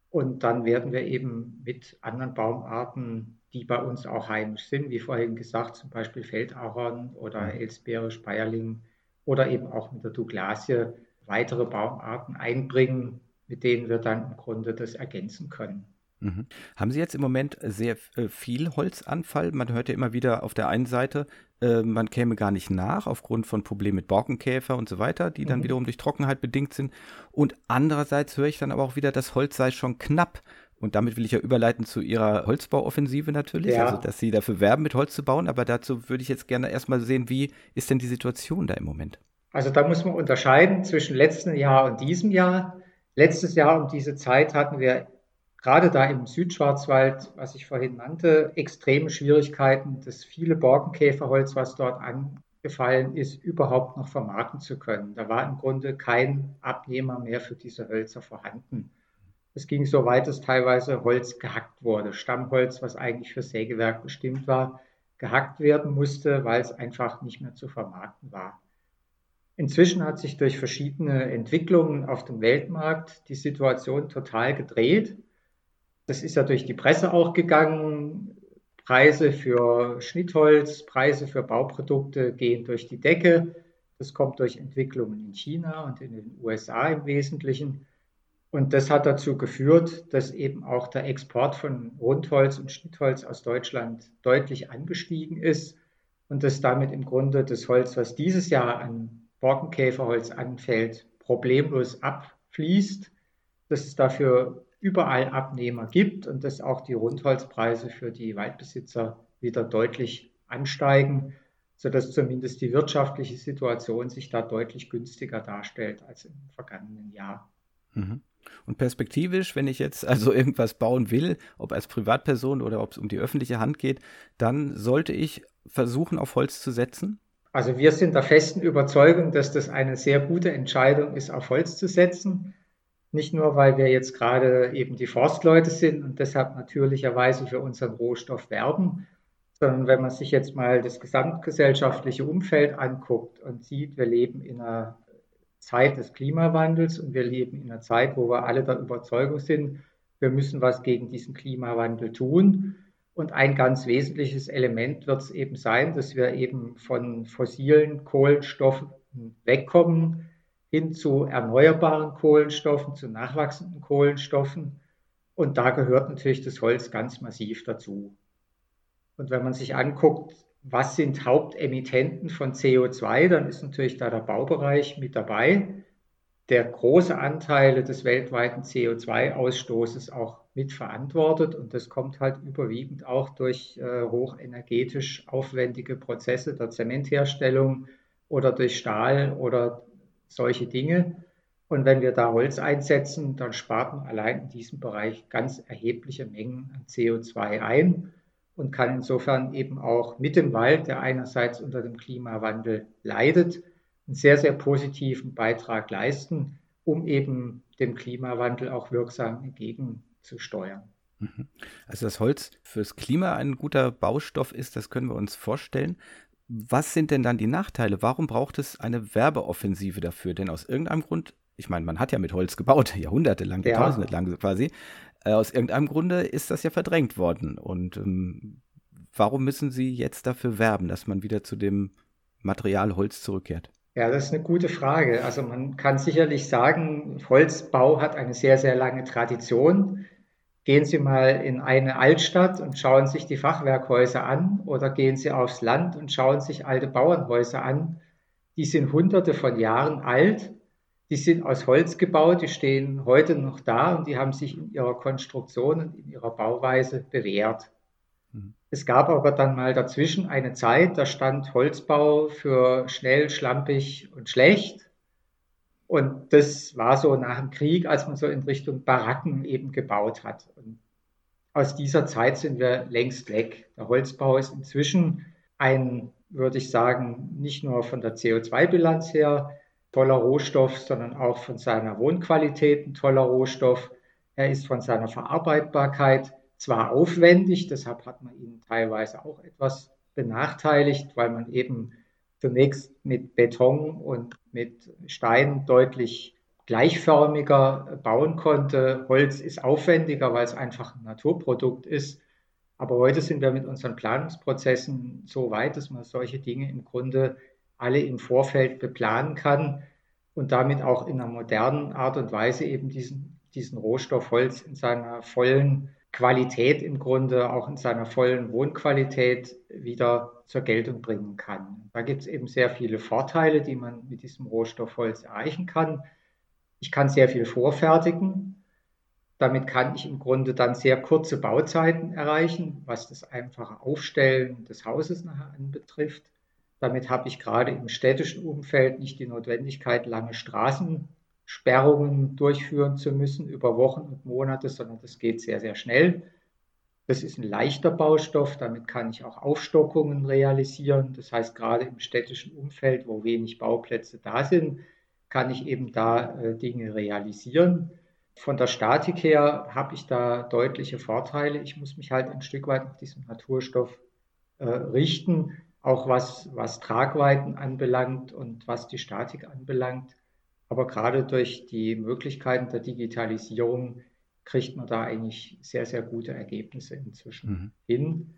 Und dann werden wir eben mit anderen Baumarten, die bei uns auch heimisch sind, wie vorhin gesagt, zum Beispiel Feldahorn oder Elsbeere, Speierling oder eben auch mit der Douglasie, weitere Baumarten einbringen, mit denen wir dann im Grunde das ergänzen können. Mhm. Haben Sie jetzt im Moment sehr äh, viel Holzanfall? Man hört ja immer wieder auf der einen Seite, äh, man käme gar nicht nach aufgrund von Problemen mit Borkenkäfer und so weiter, die dann mhm. wiederum durch Trockenheit bedingt sind. Und andererseits höre ich dann aber auch wieder, das Holz sei schon knapp. Und damit will ich ja überleiten zu Ihrer Holzbauoffensive natürlich, ja. also dass Sie dafür werben, mit Holz zu bauen. Aber dazu würde ich jetzt gerne erstmal sehen, wie ist denn die Situation da im Moment? Also da muss man unterscheiden zwischen letztem Jahr und diesem Jahr. Letztes Jahr um diese Zeit hatten wir gerade da im Südschwarzwald, was ich vorhin nannte, extreme Schwierigkeiten, das viele Borkenkäferholz, was dort angefallen ist, überhaupt noch vermarkten zu können. Da war im Grunde kein Abnehmer mehr für diese Hölzer vorhanden. Es ging so weit, dass teilweise Holz gehackt wurde. Stammholz, was eigentlich für Sägewerk bestimmt war, gehackt werden musste, weil es einfach nicht mehr zu vermarkten war. Inzwischen hat sich durch verschiedene Entwicklungen auf dem Weltmarkt die Situation total gedreht. Das ist ja durch die Presse auch gegangen. Preise für Schnittholz, Preise für Bauprodukte gehen durch die Decke. Das kommt durch Entwicklungen in China und in den USA im Wesentlichen. Und das hat dazu geführt, dass eben auch der Export von Rundholz und Schnittholz aus Deutschland deutlich angestiegen ist und dass damit im Grunde das Holz, was dieses Jahr an Borkenkäferholz anfällt, problemlos abfließt, dass es dafür überall Abnehmer gibt und dass auch die Rundholzpreise für die Waldbesitzer wieder deutlich ansteigen, sodass zumindest die wirtschaftliche Situation sich da deutlich günstiger darstellt als im vergangenen Jahr. Mhm. Und perspektivisch, wenn ich jetzt also [LAUGHS] irgendwas bauen will, ob als Privatperson oder ob es um die öffentliche Hand geht, dann sollte ich versuchen, auf Holz zu setzen? Also wir sind der festen Überzeugung, dass das eine sehr gute Entscheidung ist, auf Holz zu setzen. Nicht nur, weil wir jetzt gerade eben die Forstleute sind und deshalb natürlicherweise für unseren Rohstoff werben, sondern wenn man sich jetzt mal das gesamtgesellschaftliche Umfeld anguckt und sieht, wir leben in einer Zeit des Klimawandels und wir leben in einer Zeit, wo wir alle der Überzeugung sind, wir müssen was gegen diesen Klimawandel tun. Und ein ganz wesentliches Element wird es eben sein, dass wir eben von fossilen Kohlenstoffen wegkommen hin zu erneuerbaren Kohlenstoffen, zu nachwachsenden Kohlenstoffen. Und da gehört natürlich das Holz ganz massiv dazu. Und wenn man sich anguckt, was sind Hauptemittenten von CO2, dann ist natürlich da der Baubereich mit dabei, der große Anteile des weltweiten CO2-Ausstoßes auch mitverantwortet. Und das kommt halt überwiegend auch durch äh, hochenergetisch aufwendige Prozesse der Zementherstellung oder durch Stahl oder solche Dinge. Und wenn wir da Holz einsetzen, dann spart man allein in diesem Bereich ganz erhebliche Mengen an CO2 ein und kann insofern eben auch mit dem Wald, der einerseits unter dem Klimawandel leidet, einen sehr, sehr positiven Beitrag leisten, um eben dem Klimawandel auch wirksam entgegenzusteuern. Mhm. Also das Holz fürs Klima ein guter Baustoff ist, das können wir uns vorstellen. Was sind denn dann die Nachteile? Warum braucht es eine Werbeoffensive dafür? Denn aus irgendeinem Grund, ich meine, man hat ja mit Holz gebaut, [LAUGHS] jahrhundertelang, ja. jahrtausende lang quasi. Äh, aus irgendeinem Grunde ist das ja verdrängt worden. Und ähm, warum müssen Sie jetzt dafür werben, dass man wieder zu dem Material Holz zurückkehrt? Ja, das ist eine gute Frage. Also man kann sicherlich sagen, Holzbau hat eine sehr, sehr lange Tradition. Gehen Sie mal in eine Altstadt und schauen sich die Fachwerkhäuser an oder gehen Sie aufs Land und schauen sich alte Bauernhäuser an. Die sind hunderte von Jahren alt die sind aus Holz gebaut, die stehen heute noch da und die haben sich in ihrer Konstruktion und in ihrer Bauweise bewährt. Mhm. Es gab aber dann mal dazwischen eine Zeit, da stand Holzbau für schnell, schlampig und schlecht. Und das war so nach dem Krieg, als man so in Richtung Baracken eben gebaut hat. Und aus dieser Zeit sind wir längst weg. Der Holzbau ist inzwischen ein, würde ich sagen, nicht nur von der CO2-Bilanz her toller Rohstoff, sondern auch von seiner Wohnqualität ein toller Rohstoff. Er ist von seiner Verarbeitbarkeit zwar aufwendig, deshalb hat man ihn teilweise auch etwas benachteiligt, weil man eben zunächst mit Beton und mit Stein deutlich gleichförmiger bauen konnte. Holz ist aufwendiger, weil es einfach ein Naturprodukt ist. Aber heute sind wir mit unseren Planungsprozessen so weit, dass man solche Dinge im Grunde alle im Vorfeld beplanen kann und damit auch in einer modernen Art und Weise eben diesen, diesen Rohstoff Holz in seiner vollen Qualität im Grunde, auch in seiner vollen Wohnqualität wieder zur Geltung bringen kann. Da gibt es eben sehr viele Vorteile, die man mit diesem Rohstoff Holz erreichen kann. Ich kann sehr viel vorfertigen. Damit kann ich im Grunde dann sehr kurze Bauzeiten erreichen, was das einfache Aufstellen des Hauses nachher anbetrifft. Damit habe ich gerade im städtischen Umfeld nicht die Notwendigkeit, lange Straßensperrungen durchführen zu müssen über Wochen und Monate, sondern das geht sehr, sehr schnell. Das ist ein leichter Baustoff, damit kann ich auch Aufstockungen realisieren. Das heißt, gerade im städtischen Umfeld, wo wenig Bauplätze da sind, kann ich eben da äh, Dinge realisieren. Von der Statik her habe ich da deutliche Vorteile. Ich muss mich halt ein Stück weit nach diesem Naturstoff äh, richten auch was, was Tragweiten anbelangt und was die Statik anbelangt. Aber gerade durch die Möglichkeiten der Digitalisierung kriegt man da eigentlich sehr, sehr gute Ergebnisse inzwischen mhm. hin.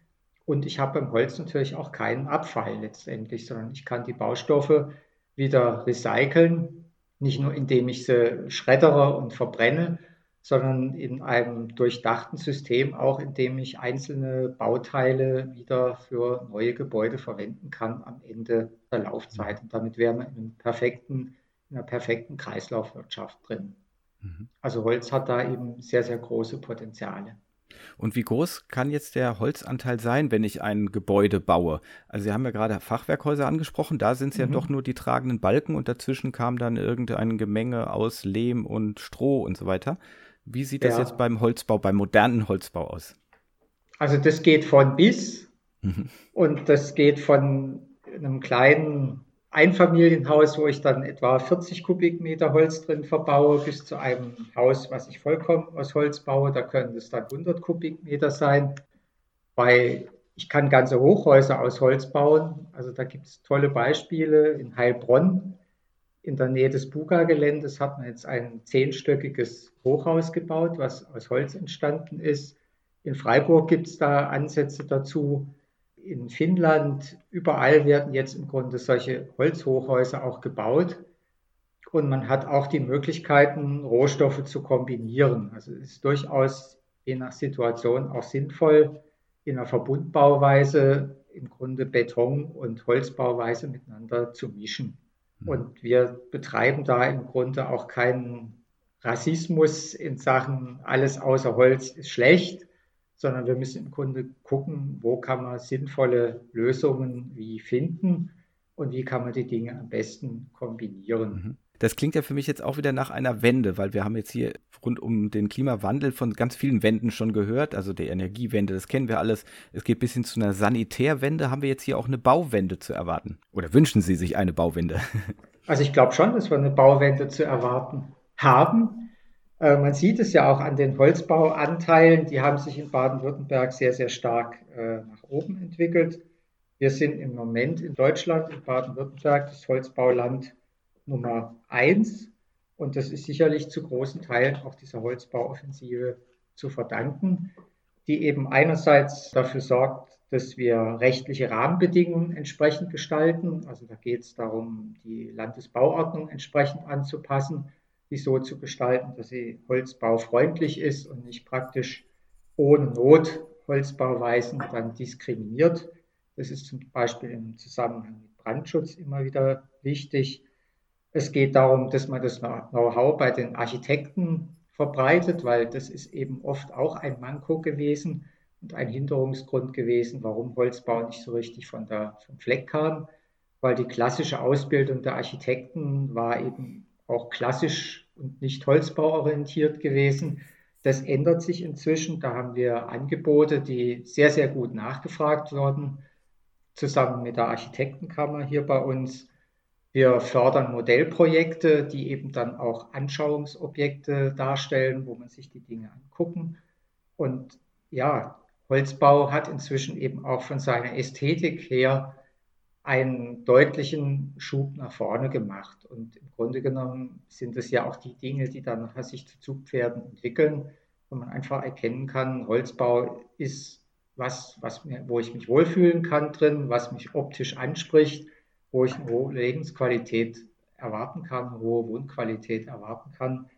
Und ich habe beim Holz natürlich auch keinen Abfall letztendlich, sondern ich kann die Baustoffe wieder recyceln. Nicht nur indem ich sie schreddere und verbrenne, sondern in einem durchdachten System, auch indem ich einzelne Bauteile wieder für neue Gebäude verwenden kann am Ende der Laufzeit. Und damit wären wir in, einem perfekten, einer perfekten Kreislaufwirtschaft drin. Mhm. Also Holz hat da eben sehr, sehr große Potenziale. Und wie groß kann jetzt der Holzanteil sein, wenn ich ein Gebäude baue? Also Sie haben ja gerade Fachwerkhäuser angesprochen, da sind es mhm. ja doch nur die tragenden Balken und dazwischen kam dann irgendein Gemenge aus Lehm und Stroh und so weiter. Wie sieht das ja. jetzt beim Holzbau, beim modernen Holzbau aus? Also das geht von bis mhm. und das geht von einem kleinen Einfamilienhaus, wo ich dann etwa 40 Kubikmeter Holz drin verbaue, bis zu einem Haus, was ich vollkommen aus Holz baue. Da können es dann 100 Kubikmeter sein. Bei, ich kann ganze Hochhäuser aus Holz bauen. Also da gibt es tolle Beispiele. In Heilbronn, in der Nähe des Buga-Geländes, hat man jetzt ein zehnstöckiges Hochhaus gebaut, was aus Holz entstanden ist. In Freiburg gibt es da Ansätze dazu in Finnland, überall werden jetzt im Grunde solche Holzhochhäuser auch gebaut. Und man hat auch die Möglichkeiten, Rohstoffe zu kombinieren. Also es ist durchaus je nach Situation auch sinnvoll, in einer Verbundbauweise im Grunde Beton und Holzbauweise miteinander zu mischen. Mhm. Und wir betreiben da im Grunde auch keinen Rassismus in Sachen, alles außer Holz ist schlecht, sondern wir müssen im Grunde gucken, wo kann man sinnvolle Lösungen wie finden und wie kann man die Dinge am besten kombinieren. Mhm. Das klingt ja für mich jetzt auch wieder nach einer Wende, weil wir haben jetzt hier rund um den Klimawandel von ganz vielen Wänden schon gehört. Also der Energiewende, das kennen wir alles. Es geht bis hin zu einer Sanitärwende. Haben wir jetzt hier auch eine Bauwende zu erwarten? Oder wünschen Sie sich eine Bauwende? Also ich glaube schon, dass wir eine Bauwende zu erwarten haben. Äh, man sieht es ja auch an den Holzbauanteilen, die haben sich in Baden-Württemberg sehr, sehr stark äh, nach oben entwickelt. Wir sind im Moment in Deutschland, in Baden-Württemberg, das Holzbauland Nummer eins. Und das ist sicherlich zu großen Teilen auch dieser Holzbauoffensive zu verdanken, die eben einerseits dafür sorgt, dass wir rechtliche Rahmenbedingungen entsprechend gestalten. Also da geht es darum, die Landesbauordnung entsprechend anzupassen die so zu gestalten, dass sie holzbaufreundlich ist und nicht praktisch ohne Not Holzbauweisen dann diskriminiert. Das ist zum Beispiel im Zusammenhang mit Brandschutz immer wieder wichtig. Es geht darum, dass man das Know-how bei den Architekten verbreitet, weil das ist eben oft auch ein Manko gewesen und ein Hinderungsgrund gewesen, warum Holzbau nicht so richtig von der, vom Fleck kam, weil die klassische Ausbildung der Architekten war eben auch klassisch und nicht holzbauorientiert gewesen. Das ändert sich inzwischen. Da haben wir Angebote, die sehr, sehr gut nachgefragt wurden, zusammen mit der Architektenkammer hier bei uns. Wir fördern Modellprojekte, die eben dann auch Anschauungsobjekte darstellen, wo man sich die Dinge angucken. Und ja, Holzbau hat inzwischen eben auch von seiner Ästhetik her einen deutlichen Schub nach vorne gemacht. Und im Grunde genommen sind es ja auch die Dinge, die dann nachher sich zu Zugpferden entwickeln, wo man einfach erkennen kann, Holzbau ist was, was mir, wo ich mich wohlfühlen kann drin, was mich optisch anspricht, wo ich eine hohe Lebensqualität erwarten kann, eine hohe Wohnqualität erwarten kann.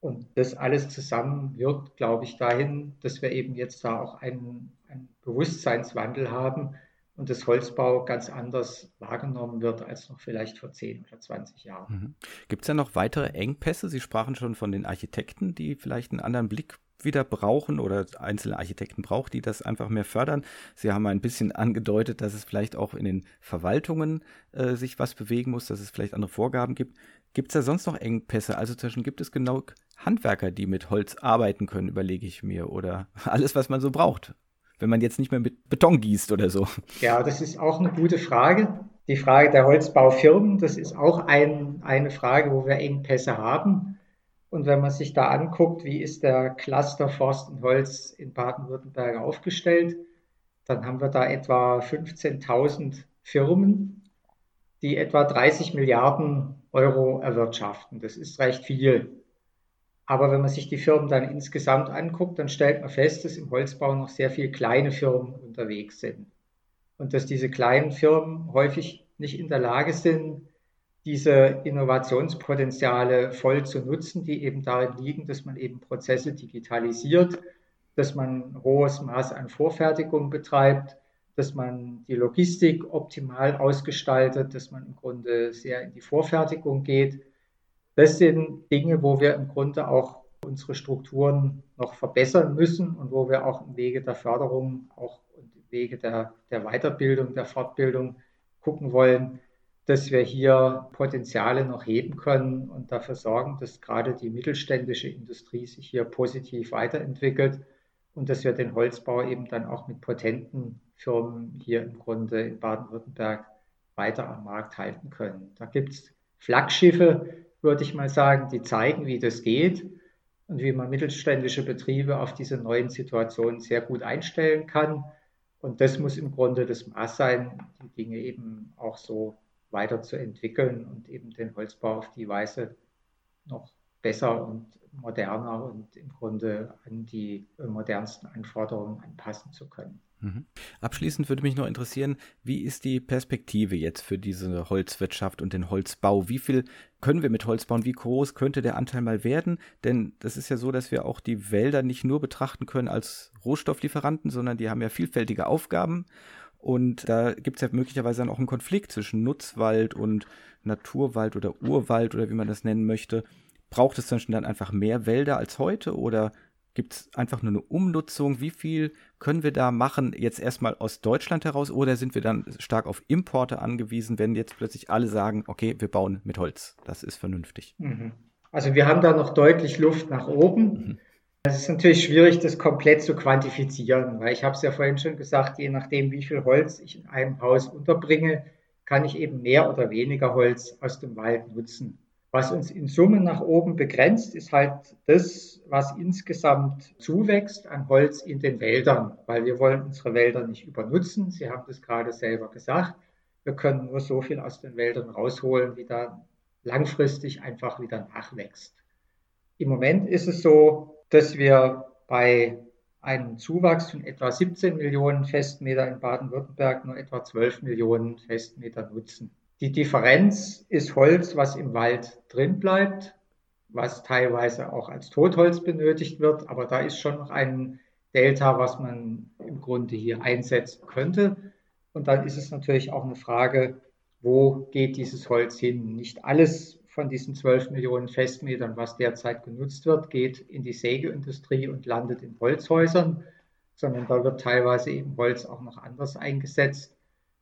Und das alles zusammen wirkt, glaube ich, dahin, dass wir eben jetzt da auch einen, einen Bewusstseinswandel haben, und das Holzbau ganz anders wahrgenommen wird als noch vielleicht vor 10 oder 20 Jahren. Mhm. Gibt es ja noch weitere Engpässe? Sie sprachen schon von den Architekten, die vielleicht einen anderen Blick wieder brauchen oder einzelne Architekten braucht, die das einfach mehr fördern. Sie haben ein bisschen [LAUGHS] angedeutet, dass es vielleicht auch in den Verwaltungen äh, sich was bewegen muss, dass es vielleicht andere Vorgaben gibt. Gibt es da sonst noch Engpässe? Also zwischen gibt es genau Handwerker, die mit Holz arbeiten können, überlege ich mir, oder [LAUGHS] alles, was man so braucht wenn man jetzt nicht mehr mit Beton gießt oder so? Ja, das ist auch eine gute Frage. Die Frage der Holzbaufirmen, das ist auch ein, eine Frage, wo wir Engpässe haben. Und wenn man sich da anguckt, wie ist der Cluster Forst und Holz in Baden-Württemberg aufgestellt, dann haben wir da etwa 15.000 Firmen, die etwa 30 Milliarden Euro erwirtschaften. Das ist recht viel. Aber wenn man sich die Firmen dann insgesamt anguckt, dann stellt man fest, dass im Holzbau noch sehr viele kleine Firmen unterwegs sind. Und dass diese kleinen Firmen häufig nicht in der Lage sind, diese Innovationspotenziale voll zu nutzen, die eben darin liegen, dass man eben Prozesse digitalisiert, dass man ein hohes Maß an Vorfertigung betreibt, dass man die Logistik optimal ausgestaltet, dass man im Grunde sehr in die Vorfertigung geht. Das sind Dinge, wo wir im Grunde auch unsere Strukturen noch verbessern müssen und wo wir auch im Wege der Förderung, auch im Wege der, der Weiterbildung, der Fortbildung gucken wollen, dass wir hier Potenziale noch heben können und dafür sorgen, dass gerade die mittelständische Industrie sich hier positiv weiterentwickelt und dass wir den Holzbau eben dann auch mit potenten Firmen hier im Grunde in Baden-Württemberg weiter am Markt halten können. Da gibt es Flaggschiffe, würde ich mal sagen, die zeigen, wie das geht und wie man mittelständische Betriebe auf diese neuen Situationen sehr gut einstellen kann. Und das muss im Grunde das Maß sein, die Dinge eben auch so weiterzuentwickeln und eben den Holzbau auf die Weise noch besser und moderner und im Grunde an die modernsten Anforderungen anpassen zu können. Mhm. Abschließend würde mich noch interessieren, wie ist die Perspektive jetzt für diese Holzwirtschaft und den Holzbau? Wie viel können wir mit Holz bauen? Wie groß könnte der Anteil mal werden? Denn das ist ja so, dass wir auch die Wälder nicht nur betrachten können als Rohstofflieferanten, sondern die haben ja vielfältige Aufgaben. Und da gibt es ja möglicherweise dann auch einen Konflikt zwischen Nutzwald und Naturwald oder Urwald oder wie man das nennen möchte. Braucht es dann einfach mehr Wälder als heute oder Gibt es einfach nur eine Umnutzung? Wie viel können wir da machen, jetzt erstmal aus Deutschland heraus, oder sind wir dann stark auf Importe angewiesen, wenn jetzt plötzlich alle sagen, okay, wir bauen mit Holz? Das ist vernünftig. Mhm. Also wir haben da noch deutlich Luft nach oben. Mhm. Es ist natürlich schwierig, das komplett zu quantifizieren, weil ich habe es ja vorhin schon gesagt, je nachdem, wie viel Holz ich in einem Haus unterbringe, kann ich eben mehr oder weniger Holz aus dem Wald nutzen. Was uns in Summe nach oben begrenzt, ist halt das, was insgesamt zuwächst an Holz in den Wäldern, weil wir wollen unsere Wälder nicht übernutzen. Sie haben das gerade selber gesagt. Wir können nur so viel aus den Wäldern rausholen, wie da langfristig einfach wieder nachwächst. Im Moment ist es so, dass wir bei einem Zuwachs von etwa 17 Millionen Festmeter in Baden-Württemberg nur etwa 12 Millionen Festmeter nutzen. Die Differenz ist Holz, was im Wald drin bleibt, was teilweise auch als Totholz benötigt wird, aber da ist schon noch ein Delta, was man im Grunde hier einsetzen könnte. Und dann ist es natürlich auch eine Frage, wo geht dieses Holz hin? Nicht alles von diesen 12 Millionen Festmetern, was derzeit genutzt wird, geht in die Sägeindustrie und landet in Holzhäusern, sondern da wird teilweise eben Holz auch noch anders eingesetzt.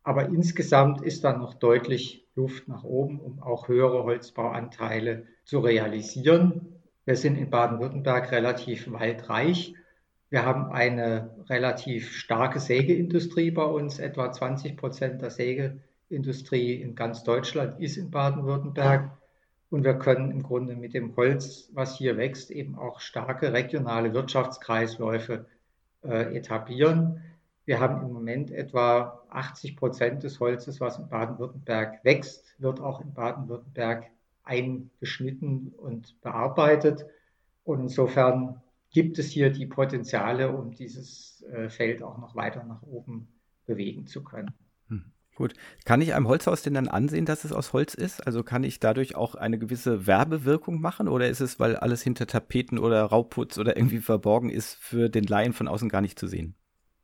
Aber insgesamt ist da noch deutlich Luft nach oben, um auch höhere Holzbauanteile zu realisieren. Wir sind in Baden-Württemberg relativ waldreich. Wir haben eine relativ starke Sägeindustrie bei uns. Etwa 20 Prozent der Sägeindustrie in ganz Deutschland ist in Baden-Württemberg. Und wir können im Grunde mit dem Holz, was hier wächst, eben auch starke regionale Wirtschaftskreisläufe äh, etablieren. Wir haben im Moment etwa 80 Prozent des Holzes, was in Baden-Württemberg wächst, wird auch in Baden-Württemberg eingeschnitten und bearbeitet. Und insofern gibt es hier die Potenziale, um dieses äh, Feld auch noch weiter nach oben bewegen zu können. Hm. Gut. Kann ich einem Holzhaus denn dann ansehen, dass es aus Holz ist? Also kann ich dadurch auch eine gewisse Werbewirkung machen oder ist es, weil alles hinter Tapeten oder Rauputz oder irgendwie verborgen ist, für den Laien von außen gar nicht zu sehen?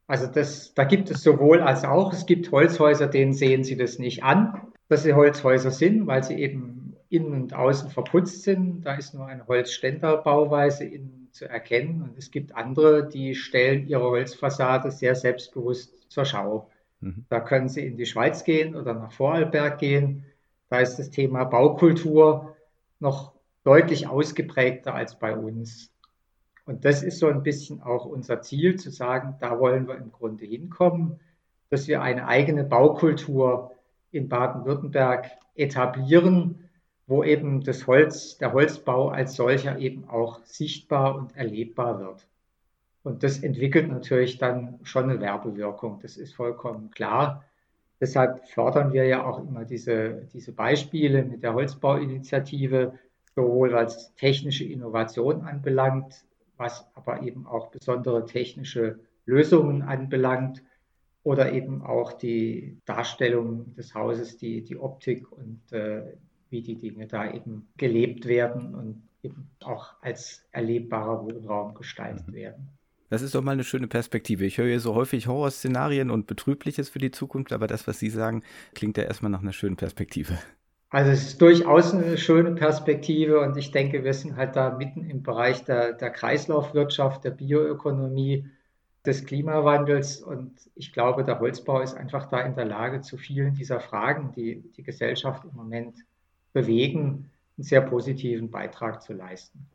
Also das, da gibt es sowohl als auch. Es gibt Holzhäuser, denen sehen Sie das nicht an, dass sie Holzhäuser sind, weil sie eben innen und außen verputzt sind. Da ist nur eine Holzständerbauweise innen zu erkennen. Und es gibt andere, die stellen ihre Holzfassade sehr selbstbewusst zur Schau. Mhm. Da können Sie in die Schweiz gehen oder nach Vorarlberg gehen. Da ist das Thema Baukultur noch deutlich ausgeprägter als bei uns. Und das ist so ein bisschen auch unser Ziel, zu sagen, da wollen wir im Grunde hinkommen, dass wir eine eigene Baukultur in Baden-Württemberg etablieren, wo eben das Holz, der Holzbau als solcher eben auch sichtbar und erlebbar wird. Und das entwickelt natürlich dann schon eine Werbewirkung, das ist vollkommen klar. Deshalb fördern wir ja auch immer diese, diese Beispiele mit der Holzbauinitiative, sowohl was technische Innovation anbelangt, was aber eben auch besondere technische Lösungen anbelangt oder eben auch die Darstellung des Hauses, die, die Optik und äh, wie die Dinge da eben gelebt werden und eben auch als erlebbarer Wohnraum gestaltet mhm. werden. Das ist doch mal eine schöne Perspektive. Ich höre hier so häufig Horrorszenarien und Betrübliches für die Zukunft, aber das, was Sie sagen, klingt ja erstmal nach einer schönen Perspektive. Also es ist durchaus eine schöne Perspektive und ich denke, wir sind halt da mitten im Bereich der, der Kreislaufwirtschaft, der Bioökonomie, des Klimawandels und ich glaube, der Holzbau ist einfach da in der Lage, zu vielen dieser Fragen, die die Gesellschaft im Moment bewegen, einen sehr positiven Beitrag zu leisten.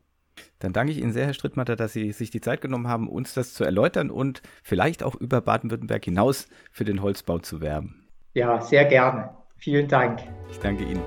Dann danke ich Ihnen sehr, Herr Strittmatter, dass Sie sich die Zeit genommen haben, uns das zu erläutern und vielleicht auch über Baden-Württemberg hinaus für den Holzbau zu werben. Ja, sehr gerne. Vielen Dank. Ich danke Ihnen.